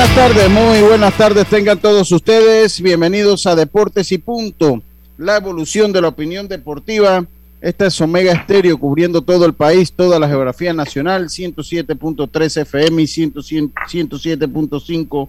Buenas tardes, muy buenas tardes tengan todos ustedes. Bienvenidos a Deportes y Punto, la evolución de la opinión deportiva. Esta es Omega Estéreo cubriendo todo el país, toda la geografía nacional, 107.3 FM y 107.5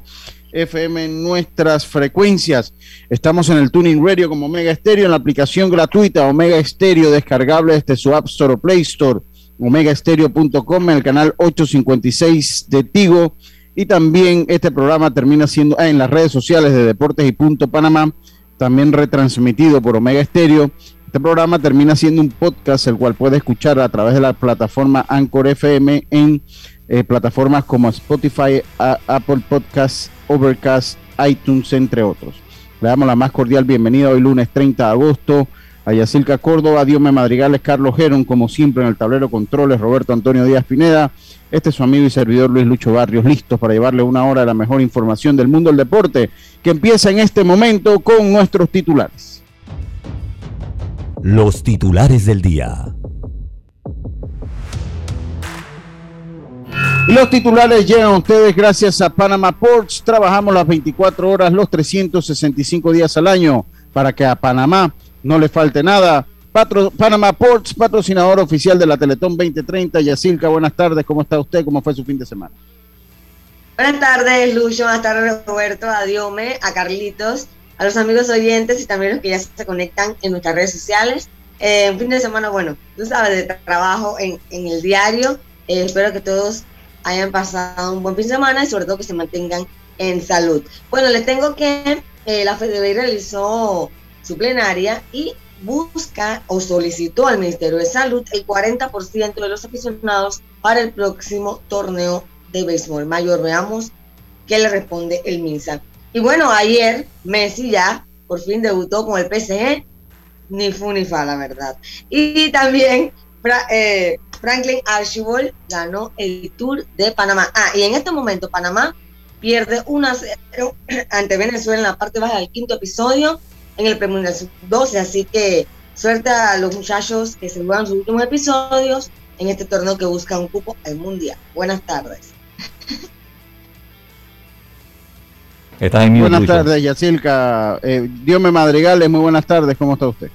FM en nuestras frecuencias. Estamos en el Tuning Radio como Omega Estéreo, en la aplicación gratuita Omega Estéreo, descargable desde su App Store o Play Store, omegaestereo.com, en el canal 856 de Tigo y también este programa termina siendo ah, en las redes sociales de Deportes y Punto Panamá, también retransmitido por Omega Estéreo. Este programa termina siendo un podcast, el cual puede escuchar a través de la plataforma Anchor FM en eh, plataformas como Spotify, Apple Podcasts, Overcast, iTunes, entre otros. Le damos la más cordial bienvenida hoy lunes 30 de agosto a Yacilca Córdoba, Diome Madrigales, Carlos Geron, como siempre en el tablero controles, Roberto Antonio Díaz Pineda este es su amigo y servidor Luis Lucho Barrios, listos para llevarle una hora de la mejor información del mundo del deporte, que empieza en este momento con nuestros titulares. Los titulares del día. Los titulares llegan a ustedes gracias a Panama Ports. Trabajamos las 24 horas, los 365 días al año para que a Panamá no le falte nada. Panama Ports, patrocinador oficial de la Teletón 2030. Yacilca, buenas tardes. ¿Cómo está usted? ¿Cómo fue su fin de semana? Buenas tardes, Lucho. Buenas tardes, Roberto, a Diome, a Carlitos, a los amigos oyentes y también los que ya se conectan en nuestras redes sociales. Eh, fin de semana, bueno, tú sabes, de trabajo en, el diario. Eh, espero que todos hayan pasado un buen fin de semana y sobre todo que se mantengan en salud. Bueno, les tengo que eh, la FEDEBEI realizó su plenaria y busca o solicitó al Ministerio de Salud el 40% de los aficionados para el próximo torneo de béisbol mayor. Veamos qué le responde el MINSA. Y bueno, ayer Messi ya por fin debutó con el PSG, ni fu ni fa, la verdad. Y también eh, Franklin Archibald ganó el Tour de Panamá. Ah, y en este momento Panamá pierde 1-0 ante Venezuela en la parte baja del quinto episodio en el Mundial 12. Así que suerte a los muchachos que se juegan sus últimos episodios en este torneo que busca un cupo al Mundial. Buenas tardes. buenas tardes, Yacilca. Eh, Dios me madrigales, muy buenas tardes. ¿Cómo está usted?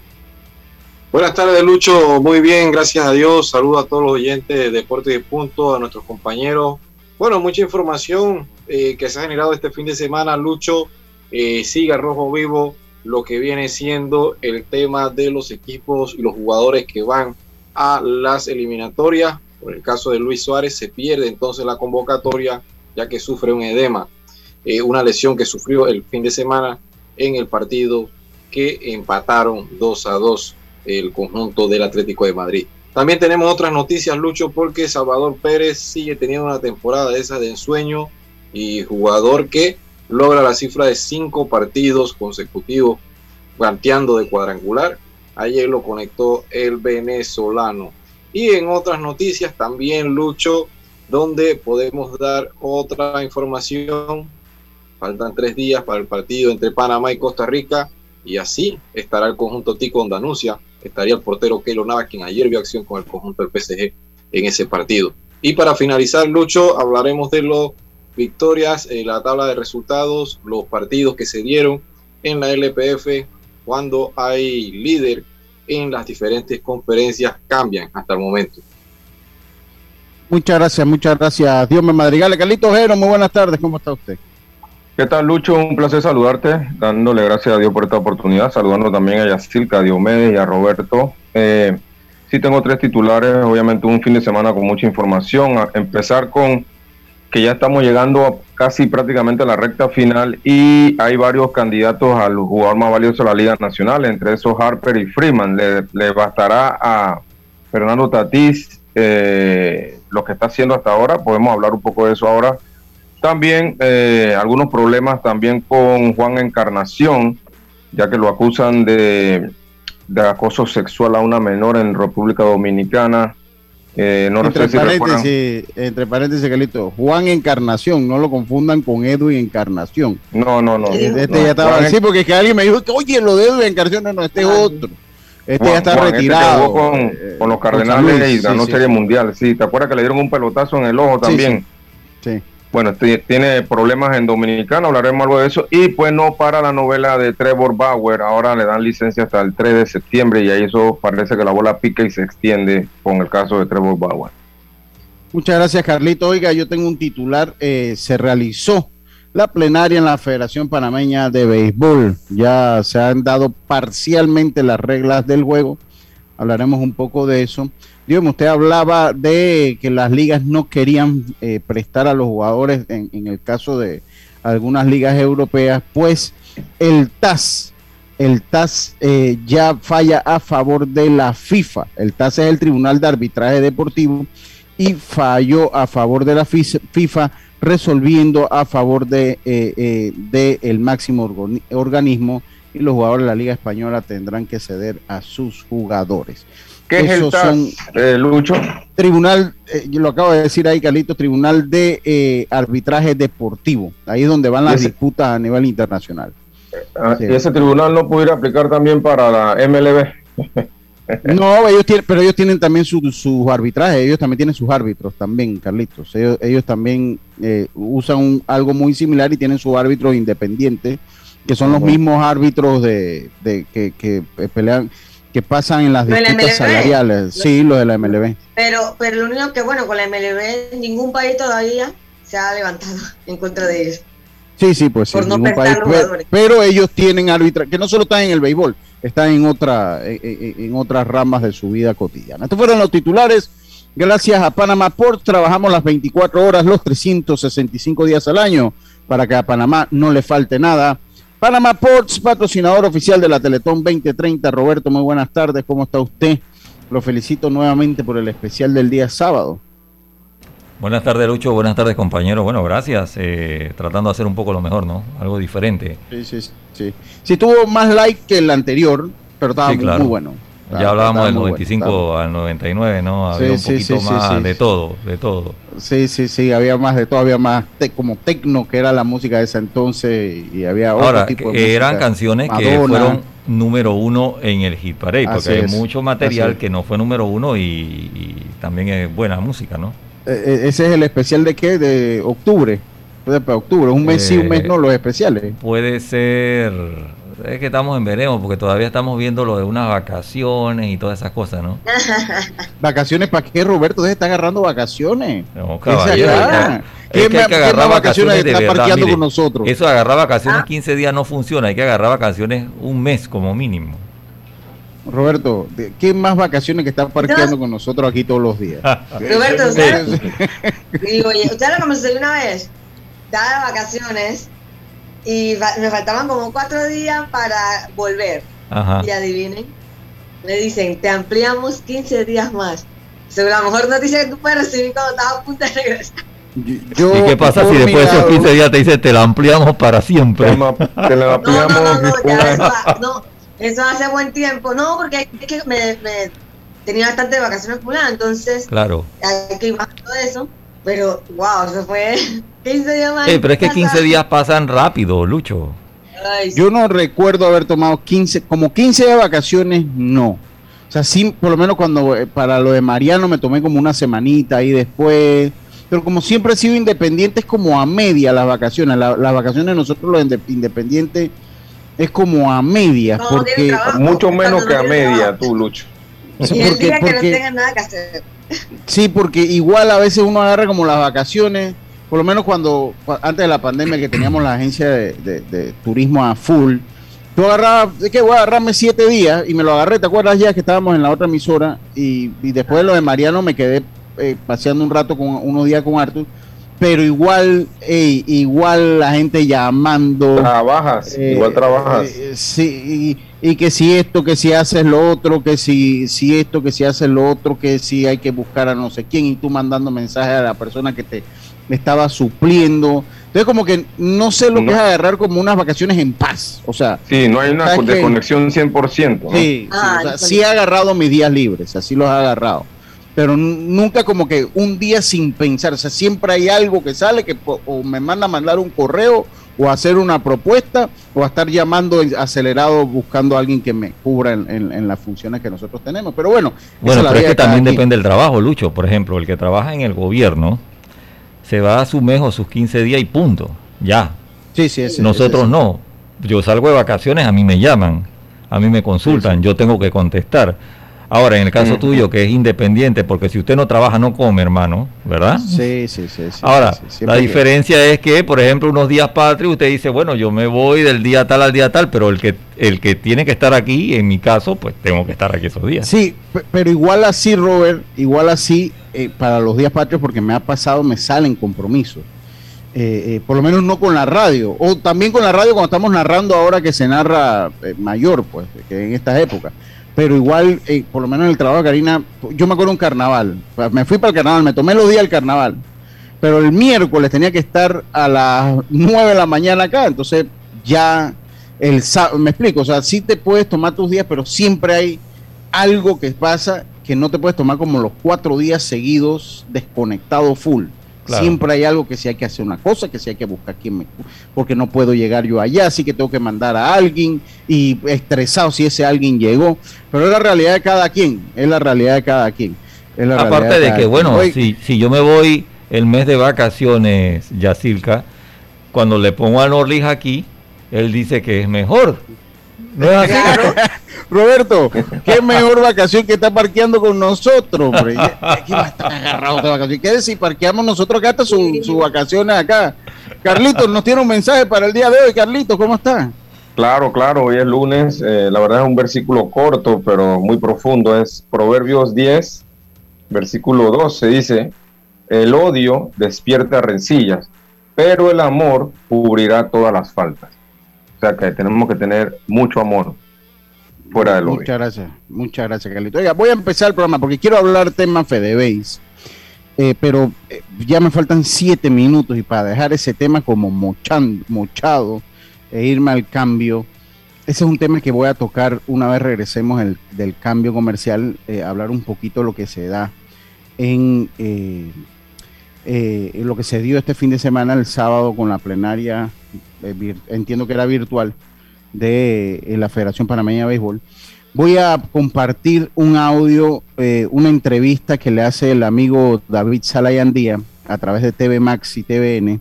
Buenas tardes, Lucho. Muy bien, gracias a Dios. Saludo a todos los oyentes de Deportes de Punto, a nuestros compañeros. Bueno, mucha información eh, que se ha generado este fin de semana, Lucho. Eh, siga Rojo Vivo lo que viene siendo el tema de los equipos y los jugadores que van a las eliminatorias. Por el caso de Luis Suárez, se pierde entonces la convocatoria ya que sufre un edema, eh, una lesión que sufrió el fin de semana en el partido que empataron 2 a 2 el conjunto del Atlético de Madrid. También tenemos otras noticias, Lucho, porque Salvador Pérez sigue teniendo una temporada esa de ensueño y jugador que logra la cifra de cinco partidos consecutivos planteando de cuadrangular. Ayer lo conectó el venezolano. Y en otras noticias también Lucho, donde podemos dar otra información. Faltan tres días para el partido entre Panamá y Costa Rica. Y así estará el conjunto Tico Andalucía. Estaría el portero Keylor Navas, quien ayer vio acción con el conjunto del PSG en ese partido. Y para finalizar, Lucho, hablaremos de los victorias, en la tabla de resultados, los partidos que se dieron en la LPF, cuando hay líder en las diferentes conferencias cambian hasta el momento. Muchas gracias, muchas gracias. Dios me madrigale. Carlito Ojero, muy buenas tardes. ¿Cómo está usted? ¿Qué tal, Lucho? Un placer saludarte, dándole gracias a Dios por esta oportunidad, saludando también a Yacilca, a Diomedes y a Roberto. Eh, sí tengo tres titulares, obviamente un fin de semana con mucha información. A empezar con que ya estamos llegando casi prácticamente a la recta final y hay varios candidatos al jugador más valioso de la Liga Nacional, entre esos Harper y Freeman. Le, le bastará a Fernando Tatís eh, lo que está haciendo hasta ahora, podemos hablar un poco de eso ahora. También eh, algunos problemas también con Juan Encarnación, ya que lo acusan de acoso sexual a una menor en República Dominicana. Eh, no entre, sé si recuerdan- paréntesis, entre paréntesis, Carlito, Juan Encarnación, no lo confundan con Edwin Encarnación. No, no, no. Este No, ya estaba Juan- así porque es que alguien me dijo que, oye, lo de Edwin Encarnación, no, no, este es otro. Este Juan- ya está Juan, este retirado. jugó con, eh, con los Cardenales y ganó sí, sí. Serie Mundial. Sí, ¿te acuerdas que le dieron un pelotazo en el ojo Sí, también? Sí. Bueno, ti- tiene problemas en Dominicana, hablaremos algo de eso. Y pues no para la novela de Trevor Bauer, ahora le dan licencia hasta el 3 de septiembre y ahí eso parece que la bola pica y se extiende con el caso de Trevor Bauer. Muchas gracias, Carlito. Oiga, yo tengo un titular. eh, se realizó la plenaria en la Federación Panameña de Béisbol. Ya se han dado parcialmente las reglas del juego. Hablaremos un poco de eso. Dígame, usted hablaba de que las ligas no querían eh, prestar a los jugadores en, el caso de algunas ligas europeas, pues el TAS, el TAS eh, ya falla a favor de la FIFA. El TAS es el Tribunal de Arbitraje Deportivo y falló a favor de la FIFA resolviendo a favor de, eh, de el máximo organi- organismo y los jugadores de la Liga Española tendrán que ceder a sus jugadores. ¿Qué es el TAS, son- eh, Lucho? Tribunal, eh, yo lo acabo de decir ahí, Carlitos, Tribunal de eh, Arbitraje Deportivo. Ahí es donde van las Ese- disputas a nivel internacional. Ah, Sí. ¿Y ese tribunal no pudiera aplicar también para la MLB? No, ellos tienen, pero ellos tienen también su- sus arbitrajes, ellos también tienen sus árbitros también, Carlitos. Ellos, ellos también eh, usan un- algo muy similar y tienen sus árbitros independientes, que son los Ujú. mismos árbitros de, de- que, que, eh, pelean, que pasan en las ¿Lo de la disputas salariales. Sí, lo de la MLB. Pero, pero lo único que, bueno, con la MLB, ningún país todavía se ha levantado en contra de ellos. Sí, sí, pues sí. Por no país, pero, ellos tienen árbitra, que no solo están en el béisbol, están en otra, en- en otras ramas de su vida cotidiana. Estos fueron los titulares. Gracias a Panamá Port trabajamos las 24 horas, los 365 días al año, para que a Panamá no le falte nada. Panamá Ports, patrocinador oficial de la Teletón 2030. Roberto, muy buenas tardes, ¿cómo está usted? Lo felicito nuevamente por el especial del día sábado. Buenas tardes, Lucho. Buenas tardes, compañeros. Bueno, gracias. eh, tratando de hacer un poco lo mejor, ¿no? Algo diferente. Sí, sí, sí. Sí, tuvo más like que el anterior, pero estaba Sí, muy- claro. muy bueno. Ya hablábamos Estaba del muy bueno, 95 estaba- al 99, ¿no? Había Sí, un poquito sí, sí, más de todo, de todo. Sí, sí, sí, había más de todo, había más te- como tecno, que era la música de ese entonces, y había otro Ahora, tipo de que eran música. canciones que Madonna. fueron número uno en el hit parade, Así porque hay es, mucho material es. que no fue número uno y, y también es buena música, ¿no? Eh, eh, ese es el especial de qué? De octubre. De octubre, un mes sí, un mes Eh, no, los especiales. Puede ser, es que estamos en veremos, porque todavía estamos viendo lo de unas vacaciones y todas esas cosas, ¿no? ¿Vacaciones para qué, Roberto? De estar agarrando vacaciones. No, ¿Qué se caballero, agarra? es ¿Quién que hay que agarrar más vacaciones de está verdad, parqueando mire. con nosotros? Eso de agarrar vacaciones Ah. 15 días no funciona, hay que agarrar vacaciones un mes como mínimo. Roberto, ¿de- ¿qué más vacaciones que están parqueando con nosotros aquí todos los días? Roberto. ¿usted? Digo, ¿usted lo sucedió una vez? Estaba de vacaciones y me faltaban como cuatro días para volver. Ajá. Y adivinen, me dicen, te ampliamos 15 días más. Seguro, la mejor noticia que tú puedes recibir cuando estás a punto de regresar. Yo, ¿Y qué pasa si después de esos milagro- 15 días te dice te la ampliamos para siempre? Te, la No, no, ampliamos no, no, ya eso, no, eso hace buen tiempo. No, porque es que me, me tenía bastante vacaciones acumuladas, entonces Claro. hay que ir más todo eso. Pero, wow, eso fue 15 días más. Eh, pero es que en 15 casa. días pasan rápido, Lucho. Ay, sí. Yo no recuerdo haber tomado 15, como 15 de vacaciones, no. O sea, sí, por lo menos cuando eh, para lo de Mariano me tomé como una semanita ahí después. Pero como siempre he sido independiente, es como a media las vacaciones. La- las vacaciones de nosotros los inde- independientes es como a media. No, porque trabajo. mucho menos que a media, trabajo. tú, Lucho. Y el porque- día que no tengan nada que hacer. Sí, porque igual a veces uno agarra como las vacaciones, por lo menos cuando, antes de la pandemia que teníamos la agencia de, turismo a full, yo agarraba, es que voy a agarrarme siete días y me lo agarré, ¿te acuerdas ya que estábamos en la otra emisora? Y, después de lo de Mariano me quedé eh, paseando un rato con unos días con Arthur pero igual, igual la gente llamando. Trabajas, eh, igual trabajas. Eh, sí, y, que si esto, que si haces lo otro, que si, si esto, que si haces lo otro, que si hay que buscar a no sé quién, y tú mandando mensajes a la persona que te estaba supliendo. Entonces, como que no sé lo que es agarrar como unas vacaciones en paz. O sea, sí, no hay una desconexión 100%. ¿no? Sí, ah, sí, o sea, sí he agarrado mis días libres, así los he agarrado pero nunca como que un día sin pensar, o sea, siempre hay algo que sale que o me manda a mandar un correo o hacer una propuesta o a estar llamando acelerado buscando a alguien que me cubra en, las funciones que nosotros tenemos. Pero bueno, bueno pero es que también depende del trabajo, Lucho. Por ejemplo, el que trabaja en el gobierno se va a su mes o sus 15 días y punto, ya. Sí, sí, Nosotros no. Yo salgo de vacaciones, a mí me llaman, a mí me consultan, yo tengo que contestar Ahora, en el caso tuyo, que es independiente, porque si usted no trabaja, no come, hermano, ¿verdad? Sí, sí, sí. Ahora, la diferencia es que, por ejemplo, unos días patrios, usted dice, bueno, yo me voy del día tal al día tal, pero el que, el que tiene que estar aquí, en mi caso, pues tengo que estar aquí esos días. Sí, pero igual así, Robert, igual así, eh, para los días patrios, porque me ha pasado, me salen compromisos. Eh, eh, por lo menos no con la radio, o también con la radio cuando estamos narrando ahora que se narra mayor, pues, que en estas épocas pero igual, eh, por lo menos en el trabajo de Karina, yo me acuerdo un carnaval, me fui para el carnaval, me tomé los días del carnaval, pero el miércoles tenía que estar a las 9 de la mañana acá, entonces ya el me explico, o sea, sí te puedes tomar tus días, pero siempre hay algo que pasa que no te puedes tomar como los cuatro días seguidos desconectado full. Siempre hay algo que si hay que hacer una cosa, que si hay que buscar quién me... Porque no puedo llegar yo allá, así que tengo que mandar a alguien y estresado si ese alguien llegó. Pero es la realidad de cada quien, es la realidad de cada quien. Aparte de, que, bueno, si, si yo me voy el mes de vacaciones, Yacilca, cuando le pongo a Norlis aquí, él dice que es mejor. ¿No es así? Roberto, qué mejor vacación que está parqueando con nosotros, hombre. Aquí va a estar agarrado de vacaciones. ¿Qué si parqueamos nosotros acá hasta sus su vacaciones acá? Carlitos, nos tiene un mensaje para el día de hoy. Carlitos, ¿cómo está? Claro, claro, hoy es lunes. Eh, la verdad es un versículo corto, pero muy profundo. Es Proverbios 10, versículo 12. Dice: El odio despierta rencillas, pero el amor cubrirá todas las faltas. O sea que tenemos que tener mucho amor Muchas gracias, muchas gracias, Carlito. Oiga, voy a empezar el programa porque quiero hablar tema Fedebase, eh, pero eh, ya me faltan siete minutos y para dejar ese tema como mochado e irme al cambio, ese es un tema que voy a tocar una vez regresemos del cambio comercial, eh, hablar un poquito de lo que se da en lo que se dio este fin de semana, el sábado, con la plenaria, entiendo que era virtual, de eh, la Federación Panameña de Béisbol. Voy a compartir un audio, eh, una entrevista que le hace el amigo David Salayandía a través de TV Max y TVN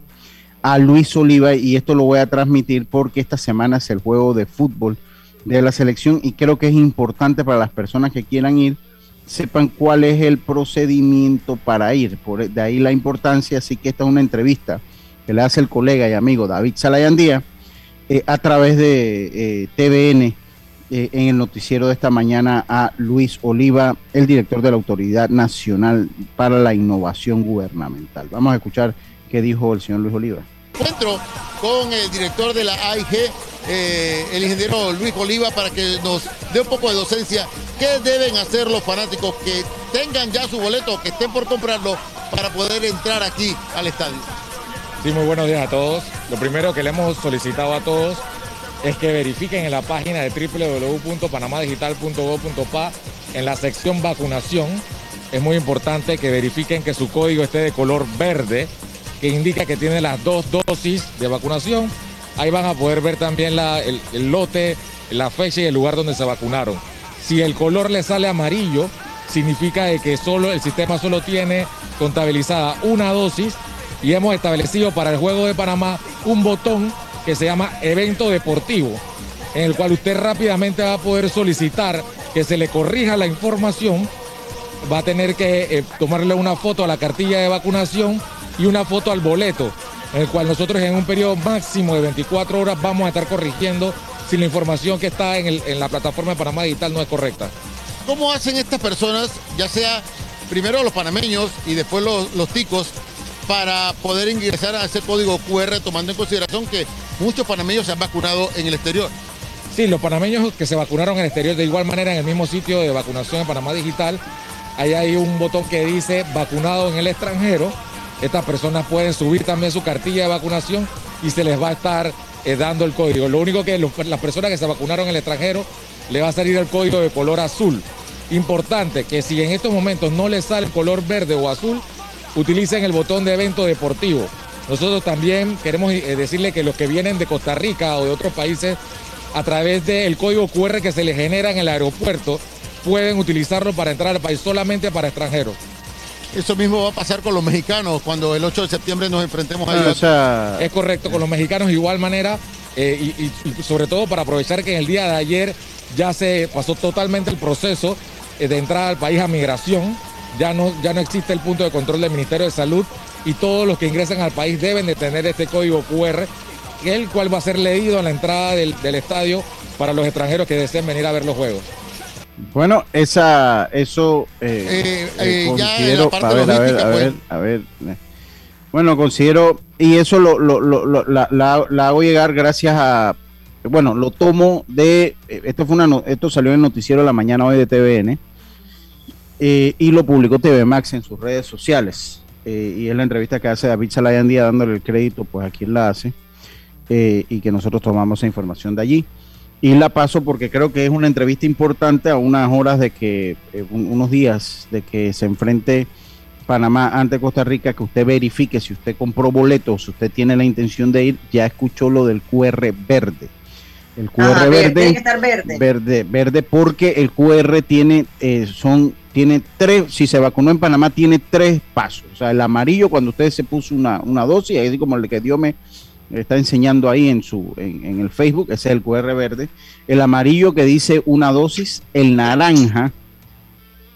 a Luis Oliva y esto lo voy a transmitir porque esta semana es el juego de fútbol de la selección y creo que es importante para las personas que quieran ir sepan cuál es el procedimiento para ir. Por, de ahí la importancia, así que esta es una entrevista que le hace el colega y amigo David Salayandía eh, a través de eh, TVN eh, en el noticiero de esta mañana a Luis Oliva, el director de la Autoridad Nacional para la Innovación Gubernamental. Vamos a escuchar qué dijo el señor Luis Oliva. Encuentro con el director de la AIG, el ingeniero Luis Oliva, para que nos dé un poco de docencia. ¿Qué deben hacer los fanáticos que tengan ya su boleto, que estén por comprarlo, para poder entrar aquí al estadio? Sí, muy buenos días a todos. Lo primero que le hemos solicitado a todos es que verifiquen en la página de www.panamadigital.gov.pa en la sección vacunación. Es muy importante que verifiquen que su código esté de color verde, que indica que tiene las dos dosis de vacunación. Ahí van a poder ver también el, lote, la fecha y el lugar donde se vacunaron. Si el color le sale amarillo, significa que solo, el sistema solo tiene contabilizada una dosis y hemos establecido para el Juego de Panamá un botón que se llama evento deportivo, en el cual usted rápidamente va a poder solicitar que se le corrija la información va a tener que eh, tomarle una foto a la cartilla de vacunación y una foto al boleto, en el cual nosotros en un periodo máximo de 24 horas vamos a estar corrigiendo si la información que está en, la plataforma de Panamá Digital no es correcta. ¿Cómo hacen estas personas, ya sea primero los panameños y después los ticos, para poder ingresar a ese código QR, tomando en consideración que muchos panameños se han vacunado en el exterior? Sí, los panameños que se vacunaron en el exterior, de igual manera en el mismo sitio de vacunación en Panamá Digital, ahí hay un botón que dice vacunado en el extranjero. Estas personas pueden subir también su cartilla de vacunación y se les va a estar eh, dando el código. Lo único que las personas que se vacunaron en el extranjero le va a salir el código de color azul. Importante que si en estos momentos no les sale el color verde o azul, utilicen el botón de evento deportivo. Nosotros también queremos eh, decirle que los que vienen de Costa Rica o de otros países, a través del código QR que se les genera en el aeropuerto, pueden utilizarlo para entrar al país solamente para extranjeros. Eso mismo va a pasar con los mexicanos cuando el 8 de septiembre nos enfrentemos a Ah, ellos. o sea, Es correcto, con los mexicanos de igual manera, eh, y, y- y sobre todo para aprovechar que en el día de ayer ya se pasó totalmente el proceso eh, de entrada al país a migración, ya no, ya no existe el punto de control del Ministerio de Salud y todos los que ingresan al país deben de tener este código QR, el cual va a ser leído a la entrada del, del estadio para los extranjeros que deseen venir a ver los juegos. Bueno, esa, eso eh, Eh, eh, eh, ya considero, la parte a ver, a ver, a pues. ver, a ver. eh. Bueno, considero, y eso lo, lo- lo- lo- la, la- la hago llegar gracias a, bueno, lo tomo de, esto fue una, no- esto salió en el noticiero de la mañana hoy de TVN, eh, y lo publicó TV Max en sus redes sociales, eh, y es la entrevista que hace David Salayandía dándole el crédito, pues a quien la hace, eh, y que nosotros tomamos esa información de allí. Y la paso porque creo que es una entrevista importante a unas horas de que, eh, un- unos días de que se enfrente Panamá ante Costa Rica, que usted verifique si usted compró boletos, si usted tiene la intención de ir, ya escuchó lo del QR verde. El QR Ajá, ver- verde, tiene que estar verde. verde, verde, porque el QR tiene, eh, son, tiene tres, si se vacunó en Panamá, tiene tres pasos. O sea, el amarillo cuando usted se puso una, una dosis, así como el que Dios me está enseñando ahí en su, en, en el Facebook, ese es el QR verde. El amarillo que dice una dosis, el naranja,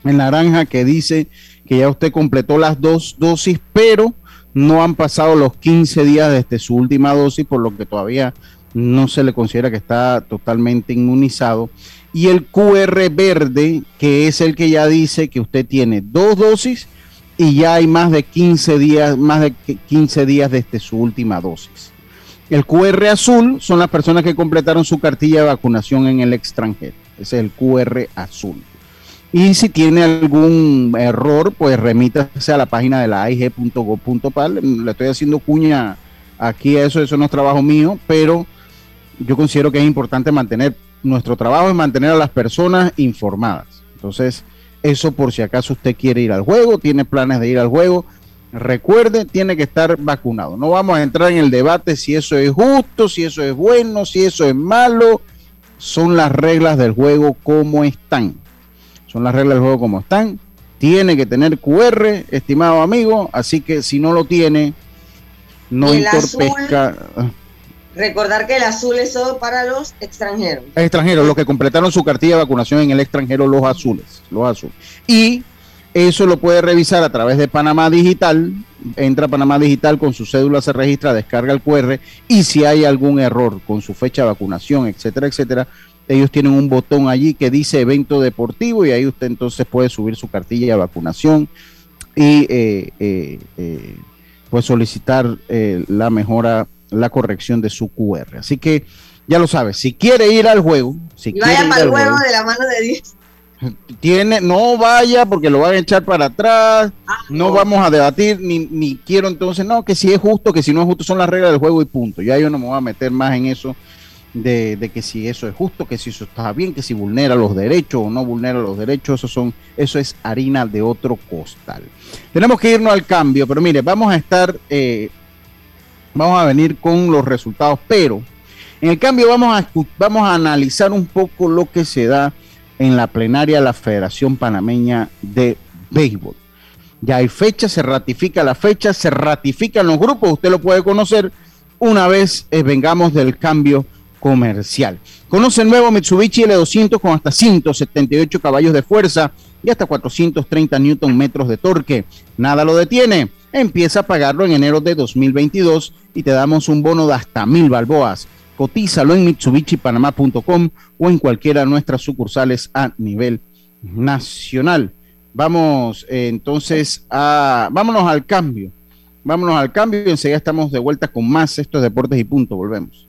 el naranja que dice que ya usted completó las dos dosis, pero no han pasado los 15 días desde su última dosis, por lo que todavía no se le considera que está totalmente inmunizado. Y el QR verde, que es el que ya dice que usted tiene dos dosis y ya hay más de 15 días, más de 15 días desde su última dosis. El QR azul son las personas que completaron su cartilla de vacunación en el extranjero. Ese es el QR azul. Y si tiene algún error, pues remítase a la página de la aig.gov.pal. Le estoy haciendo cuña aquí a eso, eso no es trabajo mío, pero yo considero que es importante mantener, nuestro trabajo es mantener a las personas informadas. Entonces, eso por si acaso usted quiere ir al juego, tiene planes de ir al juego, recuerde, tiene que estar vacunado. No vamos a entrar en el debate si eso es justo, si eso es bueno, si eso es malo. Son las reglas del juego como están. Son las reglas del juego como están. Tiene que tener QR, estimado amigo, así que si no lo tiene, no el entorpezca. Recordar que el azul es solo para los extranjeros. extranjeros, los que completaron su cartilla de vacunación en el extranjero, los azules, los azules. Y eso lo puede revisar a través de Panamá Digital. Entra a Panamá Digital con su cédula, se registra, descarga el QR y si hay algún error con su fecha de vacunación, etcétera, etcétera, ellos tienen un botón allí que dice evento deportivo y ahí usted entonces puede subir su cartilla de vacunación y eh, eh, eh, pues solicitar eh, la mejora, la corrección de su QR. Así que ya lo sabes, si quiere ir al juego, si Y vaya para el juego, de la mano de Dios. tiene, no vaya porque lo van a echar para atrás, Ah, no vamos a debatir, ni, ni quiero entonces, no, que si es justo, que si no es justo, son las reglas del juego y punto. Ya yo no me voy a meter más en eso de, de que si eso es justo, que si eso está bien, que si vulnera los derechos o no vulnera los derechos, eso son, eso es harina de otro costal. Tenemos que irnos al cambio, pero mire, vamos a estar, eh, vamos a venir con los resultados, pero en el cambio vamos a, vamos a analizar un poco lo que se da en la plenaria de la Federación Panameña de Béisbol. Ya hay fecha, se ratifica la fecha, se ratifican los grupos, usted lo puede conocer una vez eh, vengamos del cambio comercial. Conoce el nuevo Mitsubishi L200 con hasta 178 caballos de fuerza, y hasta 430 newton metros de torque. Nada lo detiene. Empieza a pagarlo en enero de 2022 y te damos un bono de hasta mil balboas. Cotízalo en MitsubishiPanamá.com o en cualquiera de nuestras sucursales a nivel nacional. Vamos eh, entonces a, vámonos al cambio. Vámonos al cambio y enseguida estamos de vuelta con más estos deportes y punto. Volvemos.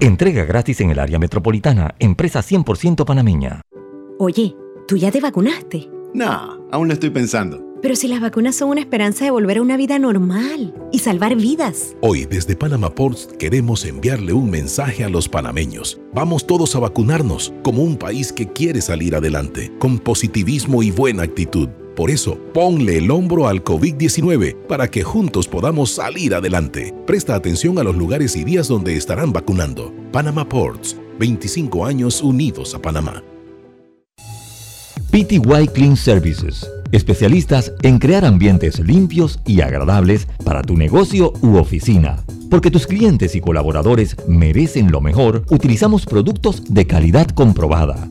Entrega gratis en el área metropolitana, empresa 100% panameña. Oye, ¿tú ya te vacunaste? No, aún lo estoy pensando. Pero si las vacunas son una esperanza de volver a una vida normal y salvar vidas. Hoy desde Panama Ports queremos enviarle un mensaje a los panameños. Vamos todos a vacunarnos como un país que quiere salir adelante, con positivismo y buena actitud. Por eso, ponle el hombro al COVID-19 para que juntos podamos salir adelante. Presta atención a los lugares y días donde estarán vacunando. Panama Ports, 25 años unidos a Panamá. PTY Clean Services, especialistas en crear ambientes limpios y agradables para tu negocio u oficina. Porque tus clientes y colaboradores merecen lo mejor, utilizamos productos de calidad comprobada.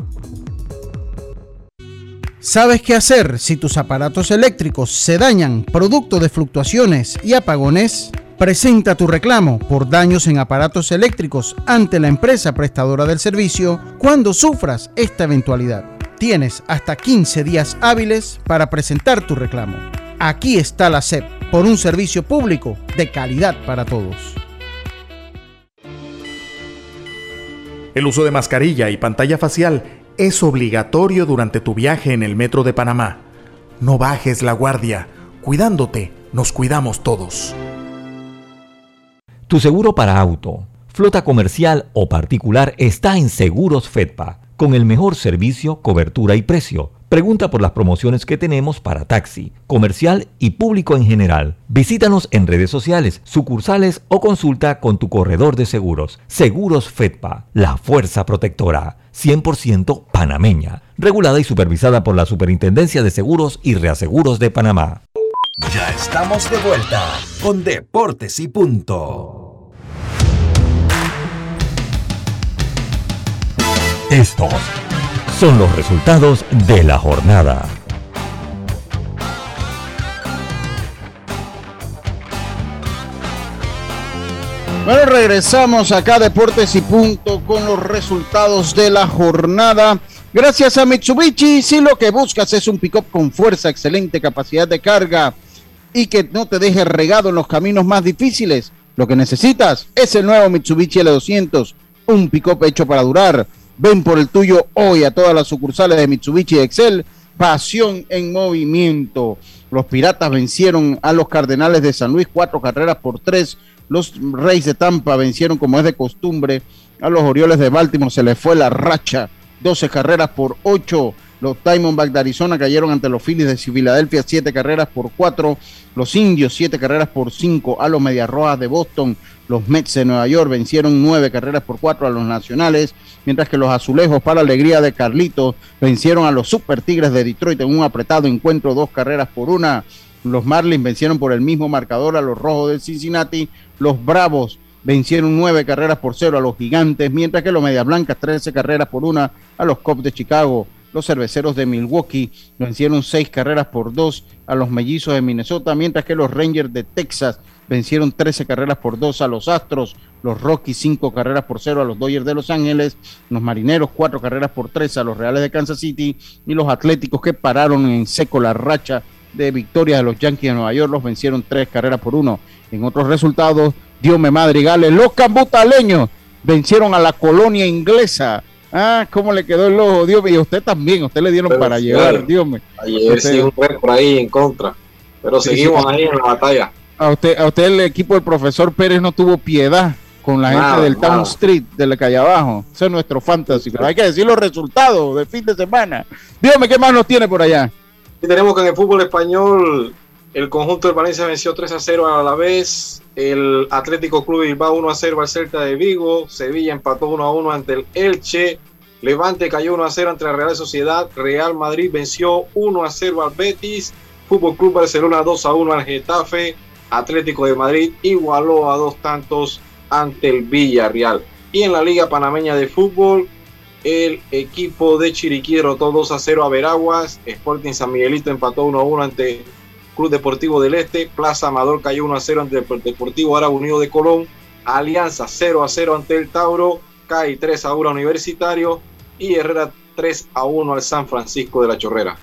¿Sabes qué hacer si tus aparatos eléctricos se dañan producto de fluctuaciones y apagones? Presenta tu reclamo por daños en aparatos eléctricos ante la empresa prestadora del servicio cuando sufras esta eventualidad. Tienes hasta 15 días hábiles para presentar tu reclamo. Aquí está la SEP por un servicio público de calidad para todos. El uso de mascarilla y pantalla facial es obligatorio durante tu viaje en el metro de Panamá. No bajes la guardia. Cuidándote, nos cuidamos todos. Tu seguro para auto, flota comercial o particular está en Seguros Fedpa, con el mejor servicio, cobertura y precio. Pregunta por las promociones que tenemos para taxi, comercial y público en general. Visítanos en redes sociales, sucursales o consulta con tu corredor de seguros. Seguros Fedpa, la fuerza protectora, 100% panameña, regulada y supervisada por la Superintendencia de Seguros y Reaseguros de Panamá. Ya estamos de vuelta con Deportes y Punto. Estos son los resultados de la jornada. Bueno, regresamos acá a Deportes y Punto con los resultados de la jornada. Gracias a Mitsubishi, si lo que buscas es un pick-up con fuerza, excelente capacidad de carga y que no te deje regado en los caminos más difíciles, lo que necesitas es el nuevo Mitsubishi L200, un pick-up hecho para durar. Ven por el tuyo hoy a todas las sucursales de Mitsubishi Excel. Pasión en movimiento. Los Piratas vencieron a los Cardenales de San Luis cuatro carreras por tres. Los Reyes de Tampa vencieron como es de costumbre a los Orioles de Baltimore. Se les fue la racha. 12 carreras por ocho. Los Diamondbacks de Arizona cayeron ante los Phillies de Filadelfia siete carreras por cuatro. Los Indios siete carreras por cinco a los Medias Rojas de Boston. Los Mets de Nueva York vencieron nueve carreras por cuatro a los Nacionales, mientras que los Azulejos, para alegría de Carlitos, vencieron a los Super Tigres de Detroit en un apretado encuentro, dos carreras por una. Los Marlins vencieron por el mismo marcador a los Rojos de Cincinnati. Los Bravos vencieron nueve carreras por cero a los Gigantes, mientras que los Medias Blancas trece carreras por una a los Cubs de Chicago. Los cerveceros de Milwaukee vencieron seis carreras por dos a los mellizos de Minnesota, mientras que los Rangers de Texas vencieron 13 carreras por dos a los Astros, los Rockies cinco carreras por cero a los Dodgers de Los Ángeles, los Marineros cuatro carreras por tres a los Reales de Kansas City y los Atléticos que pararon en seco la racha de victoria de los Yankees de Nueva York los vencieron tres carreras por uno. En otros resultados, Diome Madrigales, los cambutaleños vencieron a la colonia inglesa Ah, ¿cómo le quedó el ojo? Dios mío, y usted también, usted le dieron para llevar, Dios mío. Ayer sí un por ahí en contra, pero seguimos ahí en la batalla. A usted, a usted el equipo del profesor Pérez no tuvo piedad con la gente del Town Street, de la calle abajo. Ese es nuestro fantasy, pero hay que decir los resultados de fin de semana. Dígame, ¿qué más nos tiene por allá? Y tenemos que en el fútbol español el conjunto del Valencia venció 3 a 0 a la vez. El Atlético Club Bilbao 1 a 0 al Celta de Vigo. Sevilla empató 1 a 1 ante el Elche. Levante cayó 1 a 0 ante la Real Sociedad. Real Madrid venció 1 a 0 al Betis. Fútbol Club Barcelona 2 a 1 al Getafe. Atlético de Madrid igualó a dos tantos ante el Villarreal. Y en la Liga Panameña de Fútbol, el equipo de Chiriquí derrotó 2 a 0 a Veraguas. Sporting San Miguelito empató 1 a 1 ante Club Deportivo del Este, Plaza Amador cayó 1 a 0 ante el Deportivo Árabe Unido de Colón, Alianza 0 a 0 ante el Tauro, CAI 3 a 1 Universitario y Herrera 3 a 1 al San Francisco de la Chorrera.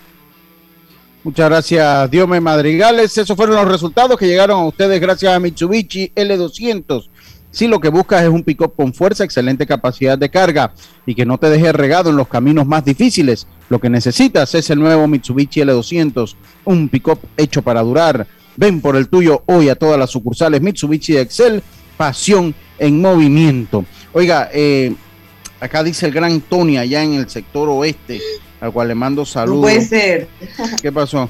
Muchas gracias, Diome Madrigales. Esos fueron los resultados que llegaron a ustedes gracias a Mitsubishi L200 si lo que buscas es un pick-up con fuerza, excelente capacidad de carga y que no te deje regado en los caminos más difíciles, lo que necesitas es el nuevo Mitsubishi L200, un pick-up hecho para durar. Ven por el tuyo hoy a todas las sucursales Mitsubishi de Excel, pasión en movimiento. Oiga, eh, acá dice el gran Tony allá en el sector oeste, al cual le mando saludos. No puede ser. ¿Qué pasó?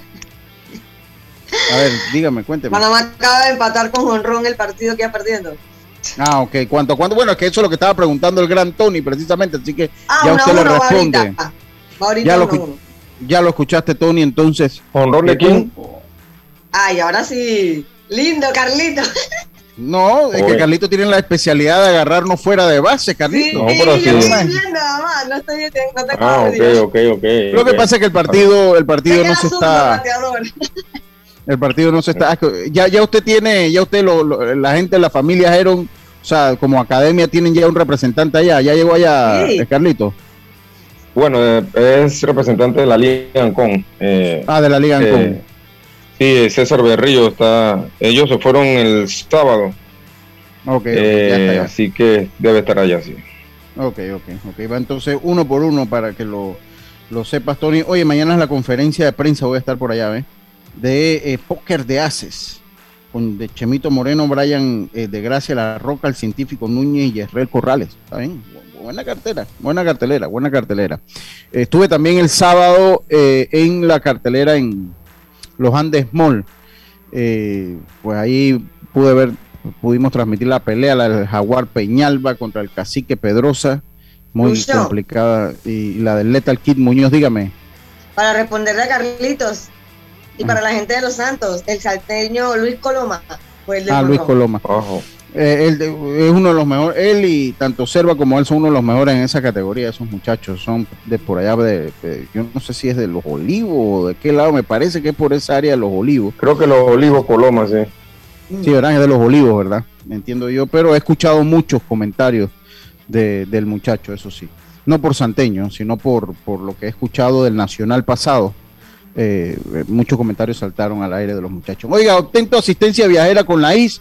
A ver, dígame, cuénteme. Panamá acaba de empatar con Honrón el partido que iba perdiendo. Ah, ok. ¿Cuánto, cuánto? Bueno, es que eso es lo que estaba preguntando el gran Tony, precisamente, así que ah, ya usted le responde. ya, lo, ya lo escuchaste, Tony, entonces. ¿Honrón de quién? Ay, ahora sí. Lindo, Carlito. No, es que Carlito tiene la especialidad de agarrarnos fuera de base, Carlito. Sí, no, pero sí. yo estoy viendo nada más, no estoy no te Ah, ok, ok, ok. Lo que pasa es que el partido, el partido no se está. El partido no se está. Ya, ya usted tiene, ya usted, lo, la gente, la familia Heron, o sea, como academia tienen ya un representante allá. ¿Ya llegó allá, eh, Carlito? Bueno, eh, es representante de la Liga Ancon. Eh, ah, de la Liga Ancon. Sí, César Berrillo está. Ellos se fueron el sábado. Ok, así que debe estar allá, sí. Ok, ok, ok. Va entonces uno por uno para que lo, lo sepas, Tony. Oye, mañana es la conferencia de prensa, voy a estar por allá, ¿ves? de eh, póker de Haces, con de Chemito Moreno, Brian eh, de Gracia La Roca, el científico Núñez y Esrel Corrales. ¿Está bien? Buena cartera, buena cartelera, buena cartelera. estuve también el sábado eh, en la cartelera en Los Andes Mall. pues ahí pude ver, pudimos transmitir la pelea, la del Jaguar Peñalba contra el Cacique Pedrosa, muy complicada, y, la del Lethal Kid Muñoz, dígame. Para responderle a Carlitos, y para la gente de Los Santos, el salteño Luis Coloma. ah, Luis Coloma. Eh, él es uno de los mejores, él y tanto Serva como él son uno de los mejores en esa categoría, esos muchachos son de por allá, de, yo no sé si es de los olivos o de qué lado, me parece que es por esa área de los olivos. Creo que los olivos Coloma, sí. Sí, ¿verdad? Es de los olivos, ¿verdad? Entiendo yo, pero he escuchado muchos comentarios del muchacho, eso sí. No por santeño, sino por, por lo que he escuchado del Nacional pasado eh, muchos comentarios saltaron al aire de los muchachos. Oiga, obtén tu asistencia viajera con la IS